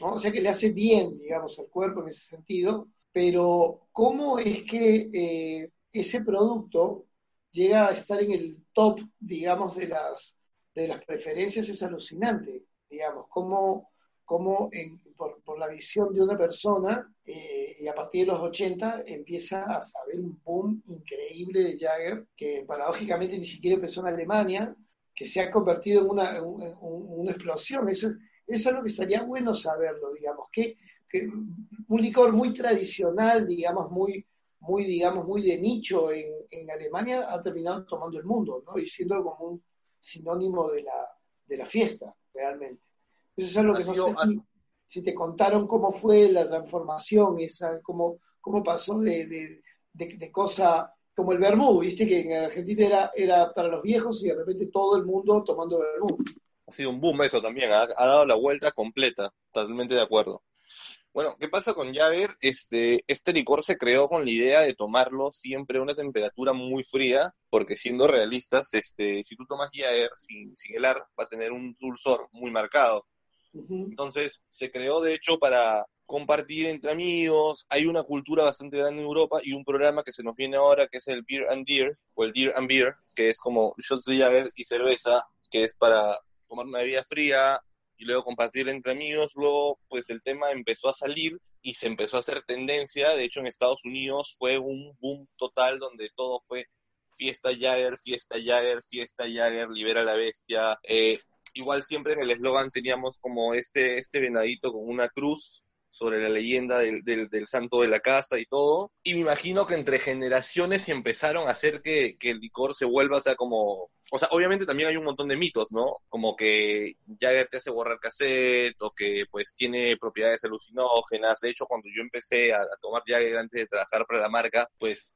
¿no? O sea que le hace bien, digamos, al cuerpo en ese sentido, pero ¿cómo es que eh, ese producto llega a estar en el top, digamos, de las, de las preferencias? Es alucinante, digamos, cómo como por, la visión de una persona, eh, y a partir de los 80 empieza a saber un boom increíble de Jagger, que paradójicamente ni siquiera empezó en Alemania, que se ha convertido en una, una explosión. Eso, eso, es lo que estaría bueno saberlo, digamos, que, que, un licor muy tradicional, digamos, muy, muy, digamos, muy de nicho en, en Alemania, ha terminado tomando el mundo, ¿no? Y siendo como un sinónimo de la, de la fiesta, realmente. Eso es algo que no sé si, te contaron cómo fue la transformación, esa, cómo, cómo pasó de, de, cosa como el vermú, viste que en Argentina era, era para los viejos y de repente todo el mundo tomando vermú. Ha sido un boom eso también, ha, dado la vuelta completa, totalmente de acuerdo. Bueno, ¿qué pasa con Jagger? Este, este licor se creó con la idea de tomarlo siempre a una temperatura muy fría, porque siendo realistas, este, si tú tomas Jagger sin, sin helar, va a tener un dulzor muy marcado. Entonces se creó de hecho para compartir entre amigos. Hay una cultura bastante grande en Europa y un programa que se nos viene ahora que es el Beer and Deer o el Deer and Beer, que es como shots de Jagger y cerveza, que es para tomar una bebida fría y luego compartir entre amigos. Luego, pues el tema empezó a salir y se empezó a hacer tendencia. De hecho, en Estados Unidos fue un boom total donde todo fue fiesta Jagger, fiesta Jagger, fiesta Jagger, libera la bestia. Eh, igual siempre en el eslogan teníamos como este, este venadito con una cruz sobre la leyenda del, del, santo de la casa y todo. Y me imagino que entre generaciones empezaron a hacer que, que, el licor se vuelva, o sea, como... O sea, obviamente también hay un montón de mitos, ¿no? Como que ya te hace borrar cassette o que pues tiene propiedades alucinógenas. De hecho, cuando yo empecé a, a tomar Jagger antes de trabajar para la marca, pues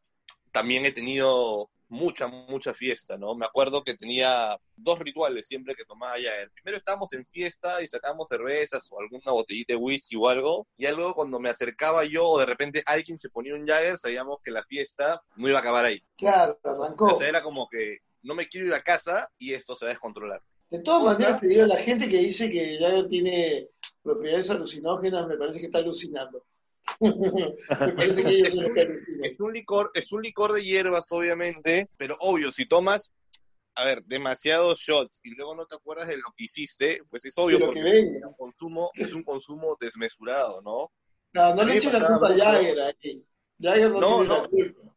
también he tenido mucha, mucha fiesta, ¿no? Me acuerdo que tenía dos rituales siempre que tomaba Jagger. Primero estábamos en fiesta y sacábamos cervezas o alguna botellita de whisky o algo, y luego cuando me acercaba yo o de repente alguien se ponía un Jagger, sabíamos que la fiesta no iba a acabar ahí. Claro, arrancó. O sea, era como que no me quiero ir a casa y esto se va a descontrolar. De todas maneras, te digo, la gente que dice que Jagger tiene propiedades alucinógenas, me parece que está alucinando. Es un licor, es un licor de hierbas, obviamente, pero obvio, si tomas, a ver, demasiados shots y luego no te acuerdas de lo que hiciste, pues es obvio porque es un consumo, es un consumo desmesurado, ¿no? No, no le eches la culpa a Jagger aquí. Jagger no, no,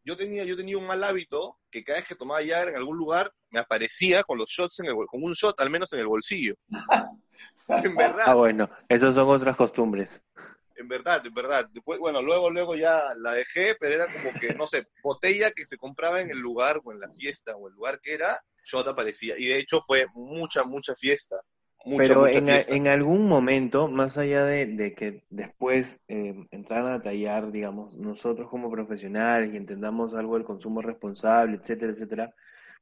Yo tenía, yo tenía un mal hábito que cada vez que tomaba Jagger en algún lugar me aparecía con los shots en el con un shot al menos en el bolsillo. en verdad. Ah, bueno, esas son otras costumbres en verdad, en verdad. Después, bueno, luego, luego ya la dejé, pero era como que, no sé, botella que se compraba en el lugar o en la fiesta o el lugar que era, yo te aparecía. Y de hecho fue mucha, mucha fiesta. pero en, en, algún momento, más allá de, que después eh, entraran a tallar, digamos, nosotros como profesionales y entendamos algo del consumo responsable, etcétera, etcétera,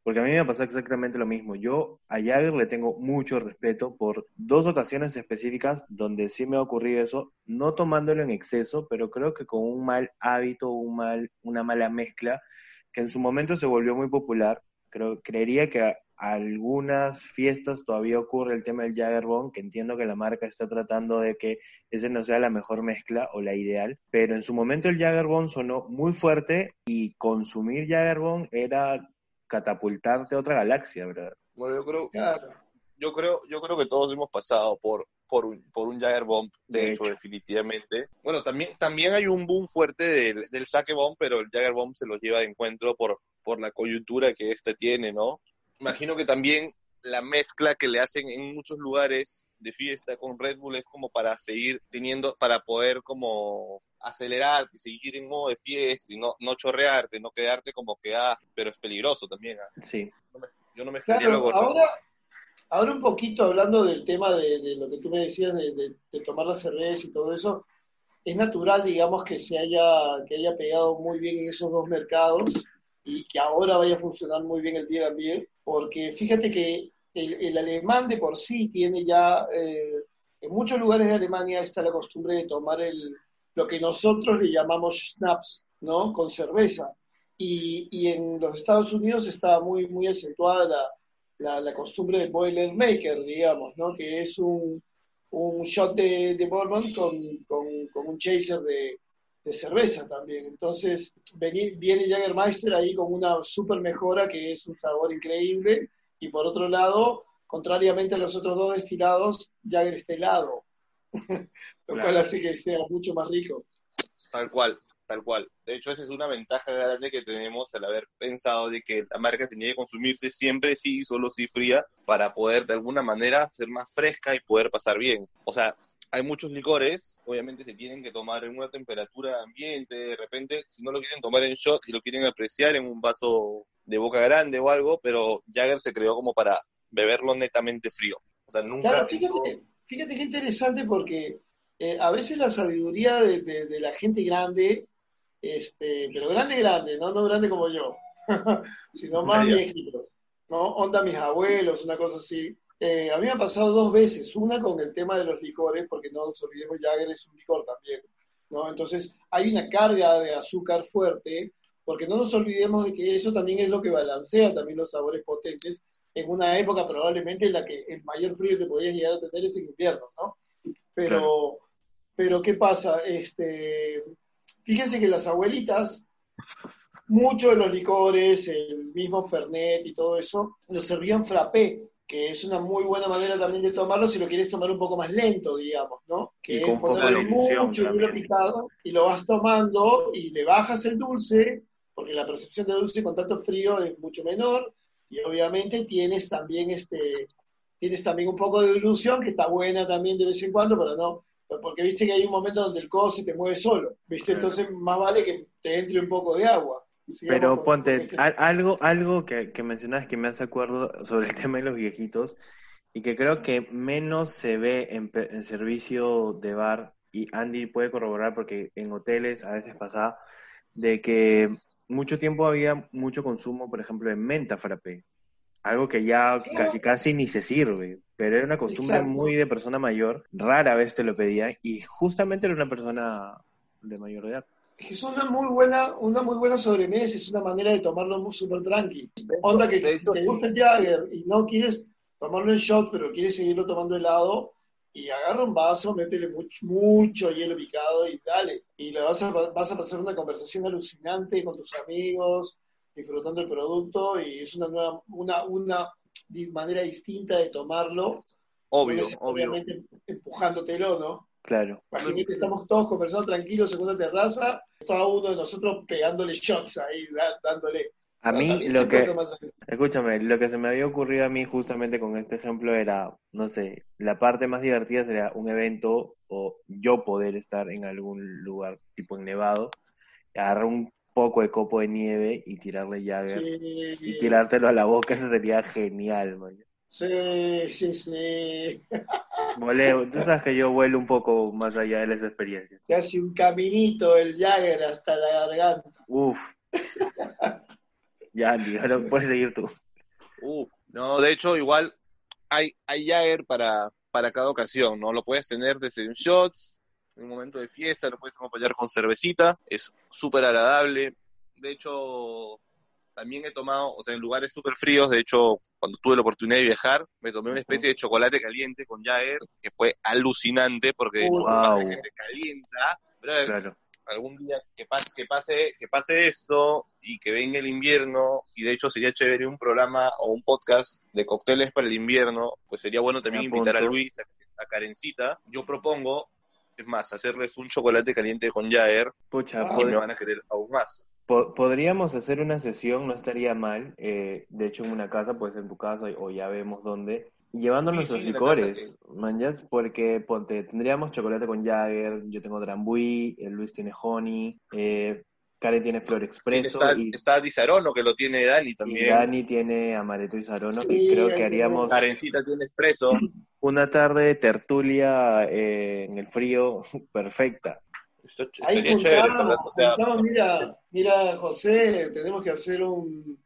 porque a mí me pasado exactamente lo mismo. Yo a Jagger le tengo mucho respeto por dos ocasiones específicas donde sí me ha ocurrido eso, no tomándolo en exceso, pero creo que con un mal hábito, un mal, una mala mezcla, que en su momento se volvió muy popular. Creo, creería que a algunas fiestas todavía ocurre el tema del Jaggerbomb, que entiendo que la marca está tratando de que ese no sea la mejor mezcla o la ideal, pero en su momento el Jaggerbomb sonó muy fuerte y consumir Jaggerbomb era catapultarte a otra galaxia, ¿verdad? Bueno, yo creo, yo creo, yo creo que todos hemos pasado por, por un, por un Jagger Bomb, de, hecho, definitivamente. Bueno, también, también hay un boom fuerte del, del saque bomb, pero el Jagger Bomb se los lleva de encuentro por, por la coyuntura que este tiene, ¿no? Imagino que también la mezcla que le hacen en muchos lugares de fiesta con Red Bull es como para seguir teniendo, para poder como acelerarte, seguir en modo de fiesta y no, no chorrearte, no quedarte como que, ah, pero es peligroso también. Ah. Sí. yo no me claro, ahora, ahora un poquito hablando del tema de, lo que tú me decías de, tomar la cerveza y todo eso, es natural, digamos, que se haya, que haya pegado muy bien en esos dos mercados y que ahora vaya a funcionar muy bien el Beer, porque fíjate que el, alemán de por sí tiene ya, eh, en muchos lugares de Alemania está la costumbre de tomar el, lo que nosotros le llamamos schnapps, ¿no? Con cerveza. Y, y en los Estados Unidos está muy, muy acentuada la, la, costumbre del Boilermaker, digamos, ¿no? Que es un, un shot de, de bourbon con, con, con un chaser de, de cerveza también. Entonces viene Jagermeister ahí con una super mejora que es un sabor increíble y por otro lado, contrariamente a los otros dos destilados, Jagger está helado, lo cual hace que sea mucho más rico. Tal cual, tal cual. De hecho, esa es una ventaja grande que tenemos al haber pensado de que la marca tenía que consumirse siempre sí, solo sí fría, para poder de alguna manera ser más fresca y poder pasar bien. O sea, hay muchos licores, obviamente se tienen que tomar en una temperatura ambiente, de repente, si no lo quieren tomar en shot, si lo quieren apreciar en un vaso de boca grande o algo, pero Jagger se creó como para beberlo netamente frío. O sea, nunca... Claro, fíjate, fíjate qué interesante porque eh, a veces la sabiduría de, la gente grande, este, pero grande, grande, no, no grande como yo, sino más viejitos, ¿no? Onda mis abuelos, una cosa así eh, a mí me ha pasado dos veces, una con el tema de los licores, porque no nos olvidemos, Jagger es un licor también, ¿no? Entonces hay una carga de azúcar fuerte, porque no nos olvidemos de que eso también es lo que balancea también los sabores potentes, en una época probablemente en la que el mayor frío que podías llegar a tener es en invierno, ¿no? Pero, pero ¿qué pasa? Este, fíjense que las abuelitas, muchos de los licores, el mismo Fernet y todo eso, los servían frappé, que es una muy buena manera también de tomarlo si lo quieres tomar un poco más lento, digamos, ¿no? Que es ponerle mucho hielo picado y lo vas tomando y le bajas el dulce, porque la percepción de dulce con tanto frío es mucho menor, y obviamente tienes también este tienes también un poco de dilución que está buena también de vez en cuando, pero no, porque viste que hay un momento donde el codo se te mueve solo, ¿viste? Entonces más vale que te entre un poco de agua. Pero ponte, algo, algo que, que mencionas que me hace acuerdo sobre el tema de los viejitos y que creo que menos se ve en, en servicio de bar y Andy puede corroborar porque en hoteles a veces pasa de que mucho tiempo había mucho consumo, por ejemplo, de menta frappé. Algo que ya casi casi ni se sirve, pero era una costumbre muy de persona mayor, rara vez te lo pedía y justamente era una persona de mayor edad es una muy buena, una muy buena sobremesa, es una manera de tomarlo súper tranqui. Onda que te gusta el Jagger y no quieres tomarlo en shot, pero quieres seguirlo tomando helado, y agarra un vaso, métele mucho, mucho hielo picado y dale. Y le vas a, vas a pasar una conversación alucinante con tus amigos, disfrutando el producto, y es una nueva, una, una manera distinta de tomarlo. Obvio, obvio. Empujándotelo, ¿no? Claro. Imagínate, estamos todos conversando tranquilos en una terraza, cada uno de nosotros pegándole shots ahí, dándole. A mí lo que, escúchame, lo que se me había ocurrido a mí justamente con este ejemplo era, no sé, la parte más divertida sería un evento o yo poder estar en algún lugar tipo en Nevado, agarrar un poco de copo de nieve y tirarle llave y tirártelo a la boca, eso sería genial, man. Sí, sí, sí. Voleo, tú sabes que yo vuelo un poco más allá de las experiencias. Te hace un caminito el Jagger hasta la garganta. Uf. ya, Andy, ahora puedes seguir tú. Uf, no, de hecho, igual hay, hay Jagger para, para cada ocasión, ¿no? Lo puedes tener desde un shots, en un momento de fiesta, lo puedes acompañar con cervecita, es súper agradable. De hecho, también he tomado, o sea, en lugares súper fríos, de hecho, cuando tuve la oportunidad de viajar, me tomé una especie de chocolate caliente con Jagger, que fue alucinante, porque de hecho, wow. te calienta, pero algún día que pase, que pase, que pase esto y que venga el invierno, y de hecho sería chévere un programa o un podcast de cócteles para el invierno, pues sería bueno también invitar a Luis, a, Karencita. Yo propongo, es más, hacerles un chocolate caliente con Jaer, Pucha, y me van a querer aún más. Podríamos hacer una sesión, no estaría mal, eh, de hecho en una casa, pues en tu casa o ya vemos dónde, Llevando nuestros licores, manjas, porque ponte, tendríamos chocolate con Jagger, yo tengo Drambuie, Luis tiene Honey, eh, Karen tiene Flor Expresso. Está, y, está Di Sarono, que lo tiene Dani también. Dani tiene Amaretto y Sarono, que creo que haríamos... Karencita tiene Expreso. Una tarde tertulia eh, en el frío perfecta. Esto sería chévere, o sea, mira, mira, José, tenemos que hacer un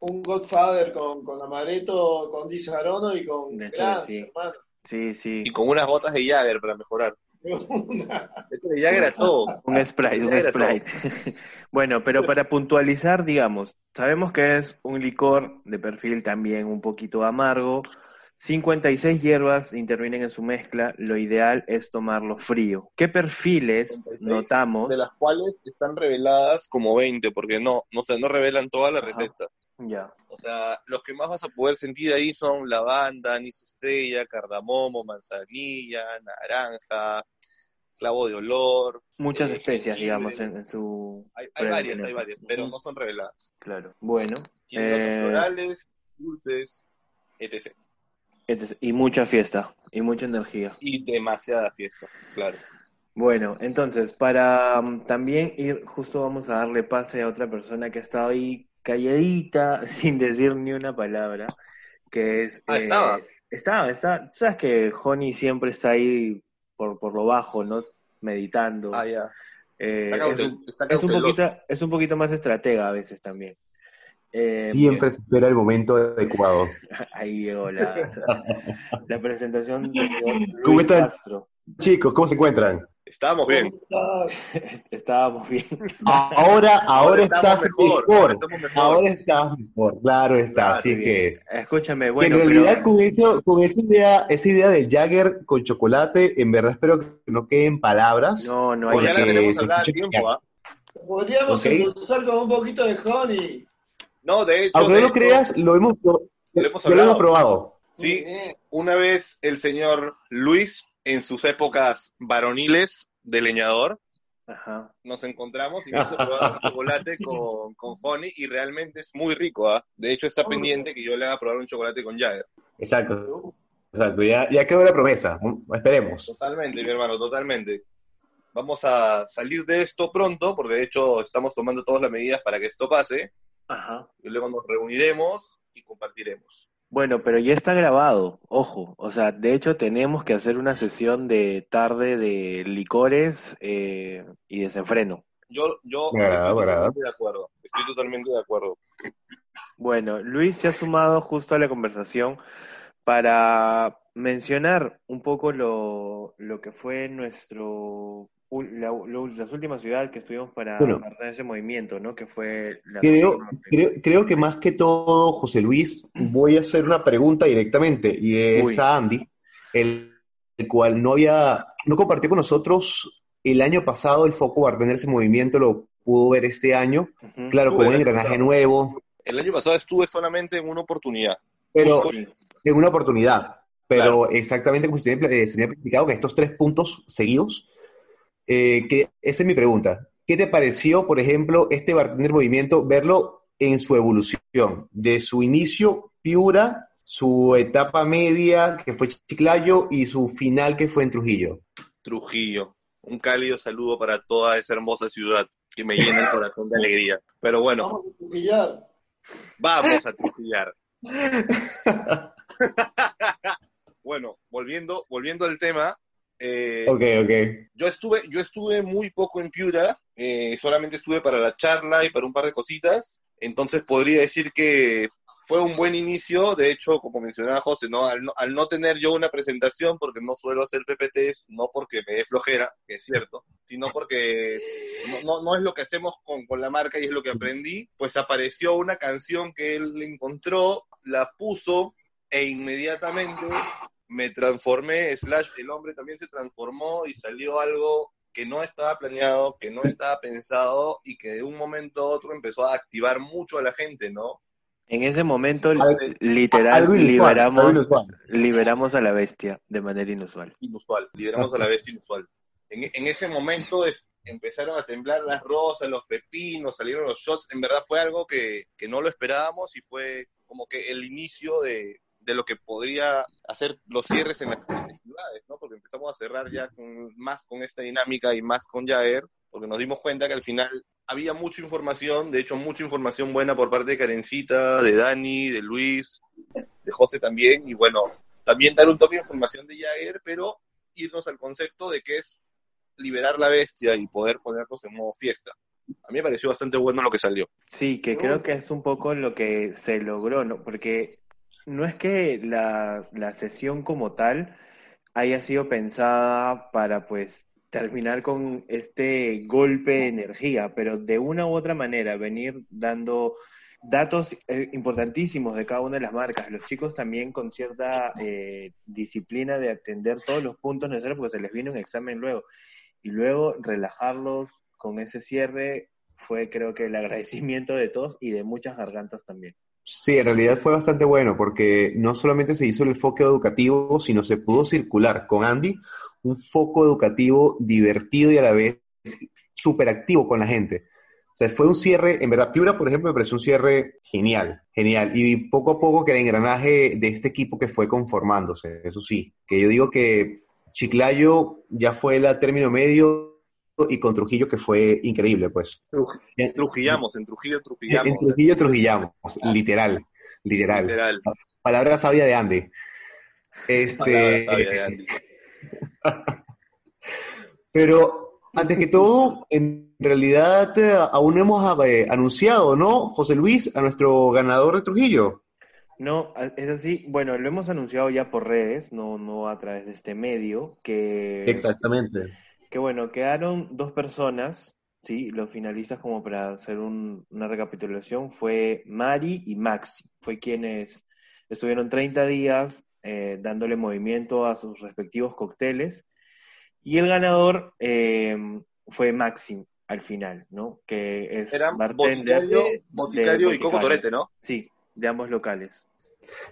un Godfather con, con Amaretto, con Di Sarono y con Granz, sí. hermano. Sí, sí. Y con unas botas de Jagger para mejorar. Esto de Jagger a todo. Un Sprite, un Sprite. bueno, pero para puntualizar, digamos, sabemos que es un licor de perfil también un poquito amargo. 56 hierbas intervienen en su mezcla, lo ideal es tomarlo frío. ¿Qué perfiles notamos? De las cuales están reveladas como 20, porque no, no, sé, no revelan toda la receta. Ya. O sea, los que más vas a poder sentir ahí son lavanda, anís estrella, cardamomo, manzanilla, naranja, clavo de olor. Muchas eh, especias, digamos, en, su... Hay, varias, hay varias, pero no son reveladas. Claro, bueno. Eh... florales, dulces, etc. Y mucha fiesta, y mucha energía. Y demasiada fiesta, claro. Bueno, entonces, para um, también ir, justo vamos a darle pase a otra persona que está ahí calladita, sin decir ni una palabra, que es... Ah, estaba. Eh, estaba, está, sabes que Honey siempre está ahí por, por lo bajo, ¿no? Meditando. Ah, ya. Eh, es, un, poquito, es un poquito más estratega a veces también. Eh, siempre se espera el momento adecuado. Ahí llegó la, la presentación de ¿Cómo están, chicos? ¿Cómo se encuentran? Estábamos bien. Estábamos bien. Ahora, ahora, estás mejor. Ahora, estás mejor. Claro está, así que es. Escúchame, bueno. En realidad, con, eso, con esa idea, esa idea del Jagger con chocolate, en verdad espero que no queden palabras. No, no hay ya la tenemos hablada tiempo, ¿ah? Podríamos okay. con un poquito de honey. No, de hecho. Aunque no lo creas, lo hemos, lo, hemos, lo hemos probado. Sí, una vez el señor Luis en sus épocas varoniles de leñador, nos encontramos y nos probado chocolate con, con honey y realmente es muy rico. ¿ah? De hecho, está pendiente que yo le haga probar un chocolate con Jagger. Exacto. Exacto, ya, ya quedó la promesa. Esperemos. Totalmente, mi hermano, totalmente. Vamos a salir de esto pronto, porque de hecho estamos tomando todas las medidas para que esto pase. Ajá. Y luego nos reuniremos y compartiremos. Bueno, pero ya está grabado, ojo. O sea, de hecho tenemos que hacer una sesión de tarde de licores eh, y desenfreno. Yo, yo estoy totalmente de acuerdo. Estoy totalmente de acuerdo. Bueno, Luis se ha sumado justo a la conversación para mencionar un poco lo, lo que fue nuestro la, las últimas ciudades que estuvimos para bueno, ese movimiento, ¿no? Que fue la creo, creo, creo, que más que todo, José Luis, voy a hacer una pregunta directamente y es a Andy, el, el, cual no había, no compartió con nosotros el año pasado el foco bartender ese movimiento, lo pudo ver este año, uh -huh. claro, con un engranaje nuevo. El año pasado estuve solamente en una oportunidad. Pero en una oportunidad, pero claro. exactamente como se tenía, se tenía planificado que estos tres puntos seguidos eh, que, esa es mi pregunta. ¿Qué te pareció, por ejemplo, este bartender movimiento, verlo en su evolución, de su inicio, Piura, su etapa media, que fue Chiclayo, y su final, que fue en Trujillo? Trujillo. Un cálido saludo para toda esa hermosa ciudad que me llena el corazón de alegría. Pero bueno. Vamos a trujillar. Vamos a trujillar. bueno, volviendo, volviendo al tema, eh, ok, ok. Yo estuve, yo estuve muy poco en Piura, eh, solamente estuve para la charla y para un par de cositas, entonces podría decir que fue un buen inicio, de hecho, como mencionaba José, ¿no? Al, no, al no tener yo una presentación, porque no suelo hacer PPTs, no porque me dé flojera, que es cierto, sino porque no, no, no es lo que hacemos con, con la marca y es lo que aprendí, pues apareció una canción que él encontró, la puso e inmediatamente me transformé, slash, el hombre también se transformó y salió algo que no estaba planeado, que no estaba pensado y que de un momento a otro empezó a activar mucho a la gente, ¿no? En ese momento, literal, liberamos, liberamos a la bestia de manera inusual. Inusual, liberamos a la bestia inusual. En, en ese momento es, empezaron a temblar las rosas, los pepinos, salieron los shots. En verdad fue algo que, que no lo esperábamos y fue como que el inicio de, de lo que podría hacer los cierres en las, ciudades, ¿no? Porque empezamos a cerrar ya con, más con esta dinámica y más con Jaer, porque nos dimos cuenta que al final había mucha información, de hecho mucha información buena por parte de Karencita, de Dani, de Luis, de José también, y bueno, también dar un toque de información de Jair, pero irnos al concepto de que es liberar la bestia y poder ponernos en modo fiesta. A mí me pareció bastante bueno lo que salió. Sí, que creo que es un poco lo que se logró, ¿no? Porque no es que la, la sesión como tal haya sido pensada para pues terminar con este golpe de energía, pero de una u otra manera venir dando datos eh, importantísimos de cada una de las marcas. Los chicos también con cierta eh, disciplina de atender todos los puntos necesarios porque se les viene un examen luego. Y luego relajarlos con ese cierre fue creo que el agradecimiento de todos y de muchas gargantas también. Sí, en realidad fue bastante bueno porque no solamente se hizo el enfoque educativo, sino se pudo circular con Andy un foco educativo divertido y a la vez súper activo con la gente. O sea, fue un cierre, en verdad, Piura, por ejemplo, me pareció un cierre genial, genial. Y poco a poco que el engranaje de este equipo que fue conformándose, eso sí, que yo digo que Chiclayo ya fue el término medio y con Trujillo que fue increíble, pues. Trujillamos, en Trujillo Trujillamos. En Trujillo Trujillamos, literal, literal. literal. Palabra sabia de Andy. Este... sabia de Andy. Pero antes que todo, en realidad eh, aún hemos eh, anunciado, ¿no, José Luis, a nuestro ganador de Trujillo? No, es así. Bueno, lo hemos anunciado ya por redes, no, no a través de este medio. Que, Exactamente que bueno, quedaron dos personas, ¿sí? Los finalistas, como para hacer una recapitulación, fue Mari y Maxi. Fue quienes estuvieron 30 días eh, dándole movimiento a sus respectivos cócteles. Y el ganador eh, fue Maxi al final, ¿no? Que es Eran Boticario, Boticario y Coco Torete, ¿no? Sí, de ambos locales.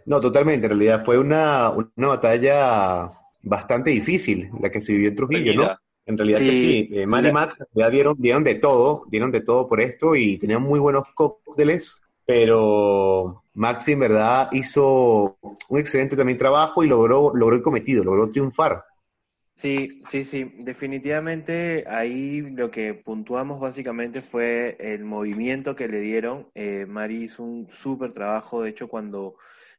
No, totalmente. En realidad fue una, una batalla bastante difícil la que se vivió en Trujillo, ¿no? En realidad que sí, eh, Man y Matt ya dieron, dieron de todo, dieron de todo por esto y tenían muy buenos cócteles, pero Maxi en verdad hizo un excelente también trabajo y logró, logró el cometido, logró triunfar. Sí, sí, sí, definitivamente ahí lo que puntuamos básicamente fue el movimiento que le dieron. Eh, Mari hizo un súper trabajo, de hecho cuando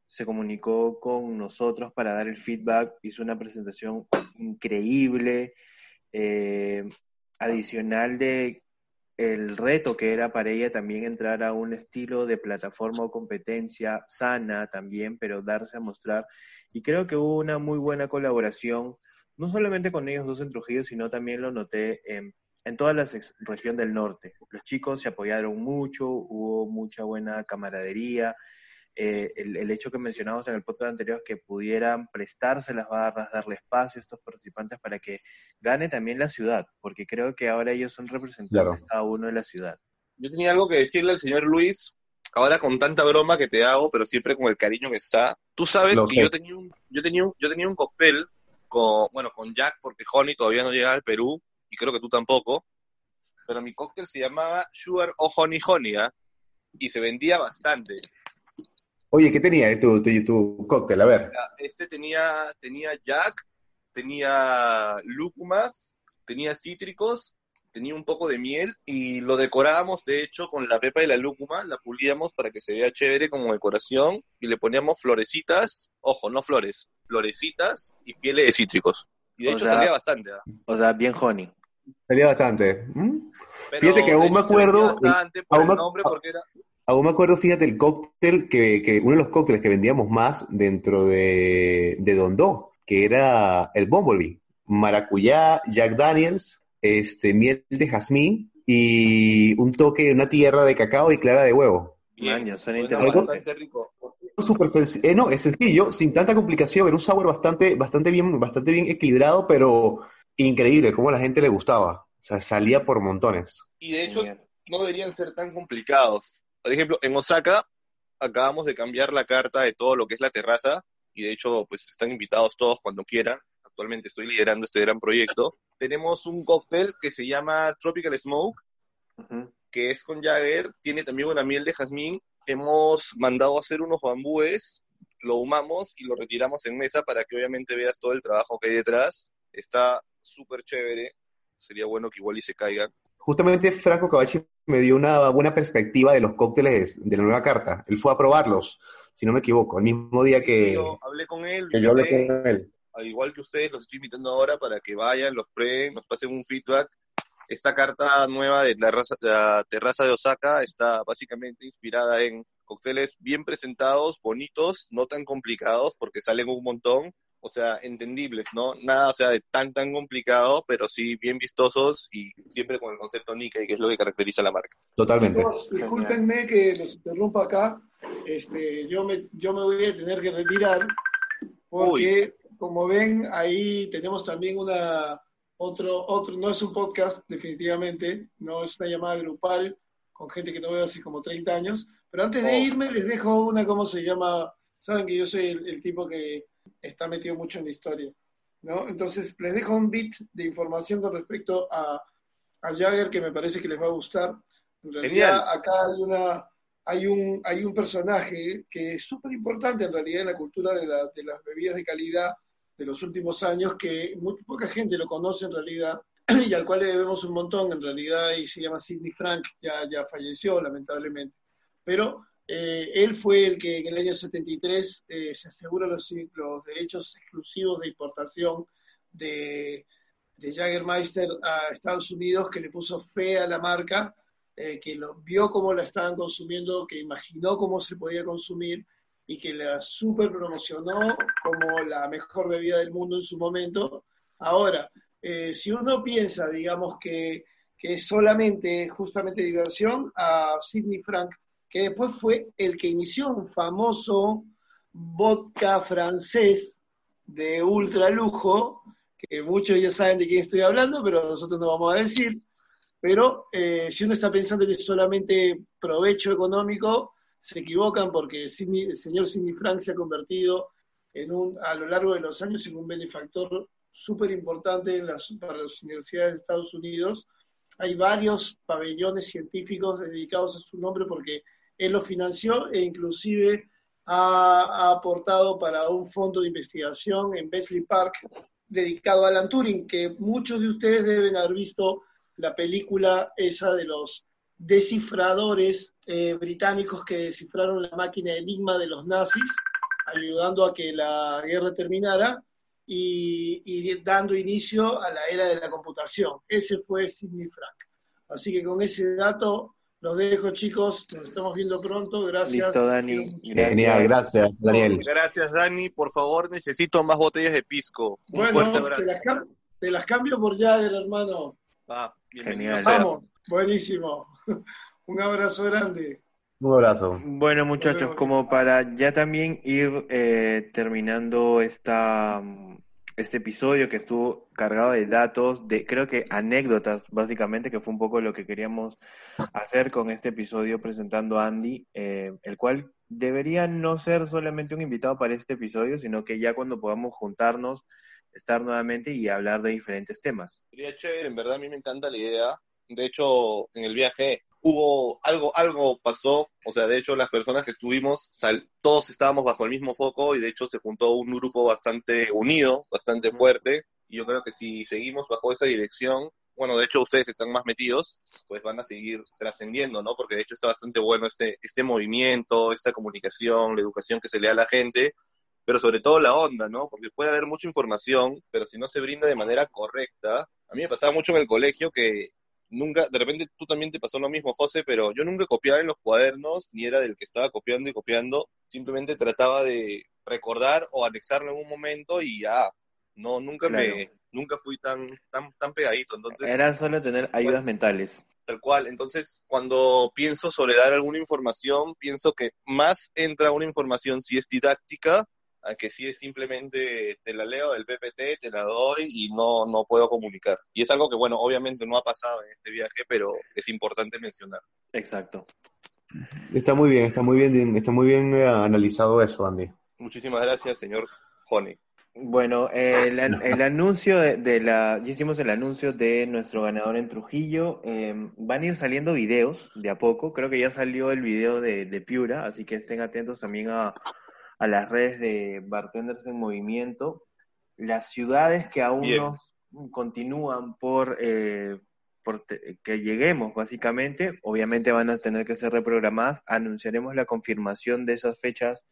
se comunicó con nosotros para dar el feedback, hizo una presentación increíble, eh, adicional de el reto que era para ella también entrar a un estilo de plataforma o competencia sana también, pero darse a mostrar. Y creo que hubo una muy buena colaboración, no solamente con ellos dos en Trujillo, sino también lo noté en, en toda la región del norte. Los chicos se apoyaron mucho, hubo mucha buena camaradería, eh, el, hecho que mencionamos en el podcast anterior, que pudieran prestarse las barras, darle espacio a estos participantes para que gane también la ciudad, porque creo que ahora ellos son representantes a uno de la ciudad. Yo tenía algo que decirle al señor Luis, ahora con tanta broma que te hago, pero siempre con el cariño que está. Tú sabes que yo tenía, un, yo, tenía un, yo tenía un cóctel con, bueno, con Jack, porque Honey todavía no llegaba al Perú, y creo que tú tampoco, pero mi cóctel se llamaba Sugar o Honey Honey, ¿ah? y se vendía bastante. Oye, ¿qué tenía tu, tu, tu cóctel? A ver. Este tenía, tenía Jack, tenía lúcuma, tenía cítricos, tenía un poco de miel y lo decorábamos de hecho con la pepa de la lúcuma, la pulíamos para que se vea chévere como decoración y le poníamos florecitas, ojo, no flores, florecitas y pieles de cítricos. Y de hecho salía bastante. ¿ah? O sea, bien honey. Salía bastante. ¿Mm? Fíjate que aún me acuerdo. Aún nombre porque era, Aún me acuerdo, fíjate, el cóctel que, que, uno de los cócteles que vendíamos más dentro de, de Dondó, que era el Bumblebee. Maracuyá, Jack Daniels, este, miel de jazmín y un toque de una tierra de cacao y clara de huevo. Bien, suena bastante rico. Súper sencillo, eh, no, es sencillo, sin tanta complicación, era un sabor bastante, bastante bien, bastante bien equilibrado, pero increíble cómo a la gente le gustaba. O sea, salía por montones. Y de hecho, no deberían ser tan complicados. Por ejemplo, en Osaka acabamos de cambiar la carta de todo lo que es la terraza y de hecho, pues están invitados todos cuando quieran. Actualmente estoy liderando este gran proyecto. Tenemos un cóctel que se llama Tropical Smoke, que es con Jagger, tiene también una miel de jazmín. Hemos mandado a hacer unos bambúes, lo humamos y lo retiramos en mesa para que obviamente veas todo el trabajo que hay detrás. Está súper chévere. Sería bueno que igual y se caigan. Justamente Franco Cabachi me dio una buena perspectiva de los cócteles de la nueva carta. Él fue a probarlos, si no me equivoco, el mismo día que... Yo hablé con él. Que yo hablé con él. Al igual que ustedes, los estoy invitando ahora para que vayan, los prueben, nos pasen un feedback. Esta carta nueva de la, la terraza de Osaka está básicamente inspirada en cócteles bien presentados, bonitos, no tan complicados, porque salen un montón, o sea, entendibles, ¿no? Nada, o sea, de tan, tan complicado, pero sí bien vistosos y siempre con el concepto Nikkei, que es lo que caracteriza la marca. Totalmente. discúlpenme que los interrumpa acá, este, yo, me, yo me voy a tener que retirar, porque como ven, ahí tenemos también una, otro, otro, no es un podcast definitivamente, no es una llamada grupal con gente que no veo así como 30 años, pero antes de oh. irme les dejo una, ¿cómo se llama? Saben que yo soy el tipo que está metido mucho en la historia. ¿no? Entonces, les dejo un bit de información con respecto a, a Jagger que me parece que les va a gustar. En realidad, acá hay, una, hay, un, hay un personaje que es súper importante en realidad en la cultura de, la, de las bebidas de calidad de los últimos años, que muy poca gente lo conoce en realidad y al cual le debemos un montón en realidad, y se llama Sidney Frank, ya, ya falleció lamentablemente. Pero eh, él fue el que en el año 73 eh, se asegura los, derechos exclusivos de importación de, de Jagermeister a Estados Unidos, que le puso fe a la marca, eh, que lo, vio cómo la estaban consumiendo, que imaginó cómo se podía consumir y que la super promocionó como la mejor bebida del mundo en su momento. Ahora, si uno piensa, digamos, que, que es solamente justamente diversión, a Sidney Frank que después fue el que inició un famoso vodka francés de ultra lujo, que muchos ya saben de quién estoy hablando, pero nosotros no vamos a decir. Pero eh, si uno está pensando que es solamente provecho económico, se equivocan porque el señor Sidney Frank se ha convertido en un, a lo largo de los años en un benefactor súper importante para las universidades de Estados Unidos. Hay varios pabellones científicos dedicados a su nombre porque él lo financió e inclusive ha, aportado para un fondo de investigación en Bletchley Park dedicado a Alan Turing, que muchos de ustedes deben haber visto la película esa de los descifradores eh, británicos que descifraron la máquina Enigma de los nazis, ayudando a que la guerra terminara y, y, dando inicio a la era de la computación. Ese fue Sidney Frank. Así que con ese dato los dejo, chicos. Nos estamos viendo pronto. Gracias. Listo, Dani. Genial, gracias, Daniel. Gracias, Dani. Por favor, necesito más botellas de pisco. Un bueno, fuerte abrazo. Te las, cambio por Jagger, hermano. Ah, Genial. Vamos, buenísimo. Un abrazo grande. Un abrazo. Bueno, muchachos, como para ya también ir eh, terminando esta este episodio que estuvo cargado de datos, de creo que anécdotas, básicamente, que fue un poco lo que queríamos hacer con este episodio presentando a Andy, eh, el cual debería no ser solamente un invitado para este episodio, sino que ya cuando podamos juntarnos, estar nuevamente y hablar de diferentes temas. Sería chévere, en verdad a mí me encanta la idea. De hecho, en el viaje hubo algo, algo pasó, o sea, de hecho las personas que estuvimos, todos estábamos bajo el mismo foco y de hecho se juntó un grupo bastante unido, bastante fuerte, y yo creo que si seguimos bajo esa dirección, bueno, de hecho ustedes están más metidos, pues van a seguir trascendiendo, ¿no? Porque de hecho está bastante bueno este, este movimiento, esta comunicación, la educación que se le da a la gente, pero sobre todo la onda, ¿no? Porque puede haber mucha información, pero si no se brinda de manera correcta, a mí me pasaba mucho en el colegio que nunca, de repente tú también te pasó lo mismo, José, pero yo nunca copiaba en los cuadernos, ni era del que estaba copiando y copiando, simplemente trataba de recordar o anexarlo en un momento y ya, no, nunca me, nunca fui tan, tan, tan pegadito, entonces... Era solo tener ayudas mentales. Tal cual, entonces cuando pienso sobre dar alguna información, pienso que más entra una información si es didáctica, aunque sí es simplemente te la leo del PPT, te la doy y no, no puedo comunicar. Y es algo que, bueno, obviamente no ha pasado en este viaje, pero es importante mencionar. Exacto. Está muy bien, está muy bien, está muy bien eh, analizado eso, Andy. Muchísimas gracias, señor Joni. Bueno, el, el anuncio de, la, ya hicimos el anuncio de nuestro ganador en Trujillo. Em, van a ir saliendo videos de a poco. Creo que ya salió el video de, de Piura, así que estén atentos también a, a las redes de Bartenders en Movimiento. Las ciudades que aún no continúan por, eh, por que lleguemos, básicamente, obviamente van a tener que ser reprogramadas. Anunciaremos la confirmación de esas fechas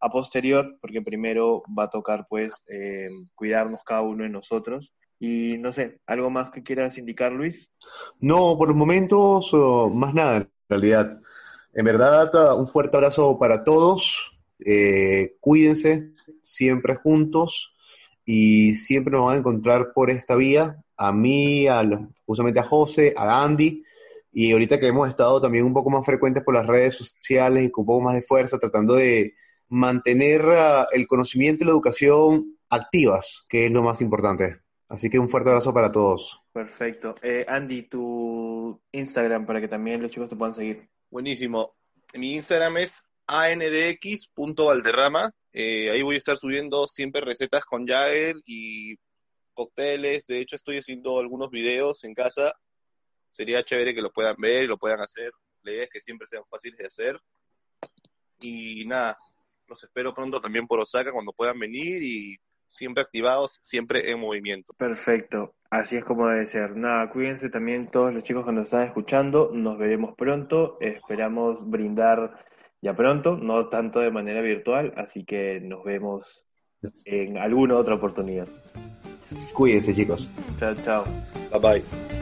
a posterior, porque primero va a tocar, pues, eh, cuidarnos cada uno de nosotros. Y no sé, ¿algo más que quieras indicar, Luis? No, por los momentos, más nada, en realidad. En verdad, un fuerte abrazo para todos. Eh, cuídense siempre juntos y siempre nos van a encontrar por esta vía. A mí, a justamente a José, a Andy, y ahorita que hemos estado también un poco más frecuentes por las redes sociales y con un poco más de fuerza, tratando de mantener ah, el conocimiento y la educación activas, que es lo más importante. Así que un fuerte abrazo para todos. Perfecto. Eh, Andy, tu Instagram para que también los chicos te puedan seguir. Buenísimo. Mi Instagram es andx.valderrama. Eh, ahí voy a estar subiendo siempre recetas con Jagger y cócteles. De hecho, estoy haciendo algunos videos en casa. Sería chévere que lo puedan ver y lo puedan hacer. La idea es que siempre sean fáciles de hacer. Y nada, los espero pronto también por Osaka cuando puedan venir y siempre activados, siempre en movimiento. Perfecto, así es como debe ser. Nada, cuídense también todos los chicos que nos están escuchando. Nos veremos pronto. Esperamos brindar ya pronto, no tanto de manera virtual, así que nos vemos en alguna otra oportunidad. Cuídense, chicos. Chao, chao. Bye bye.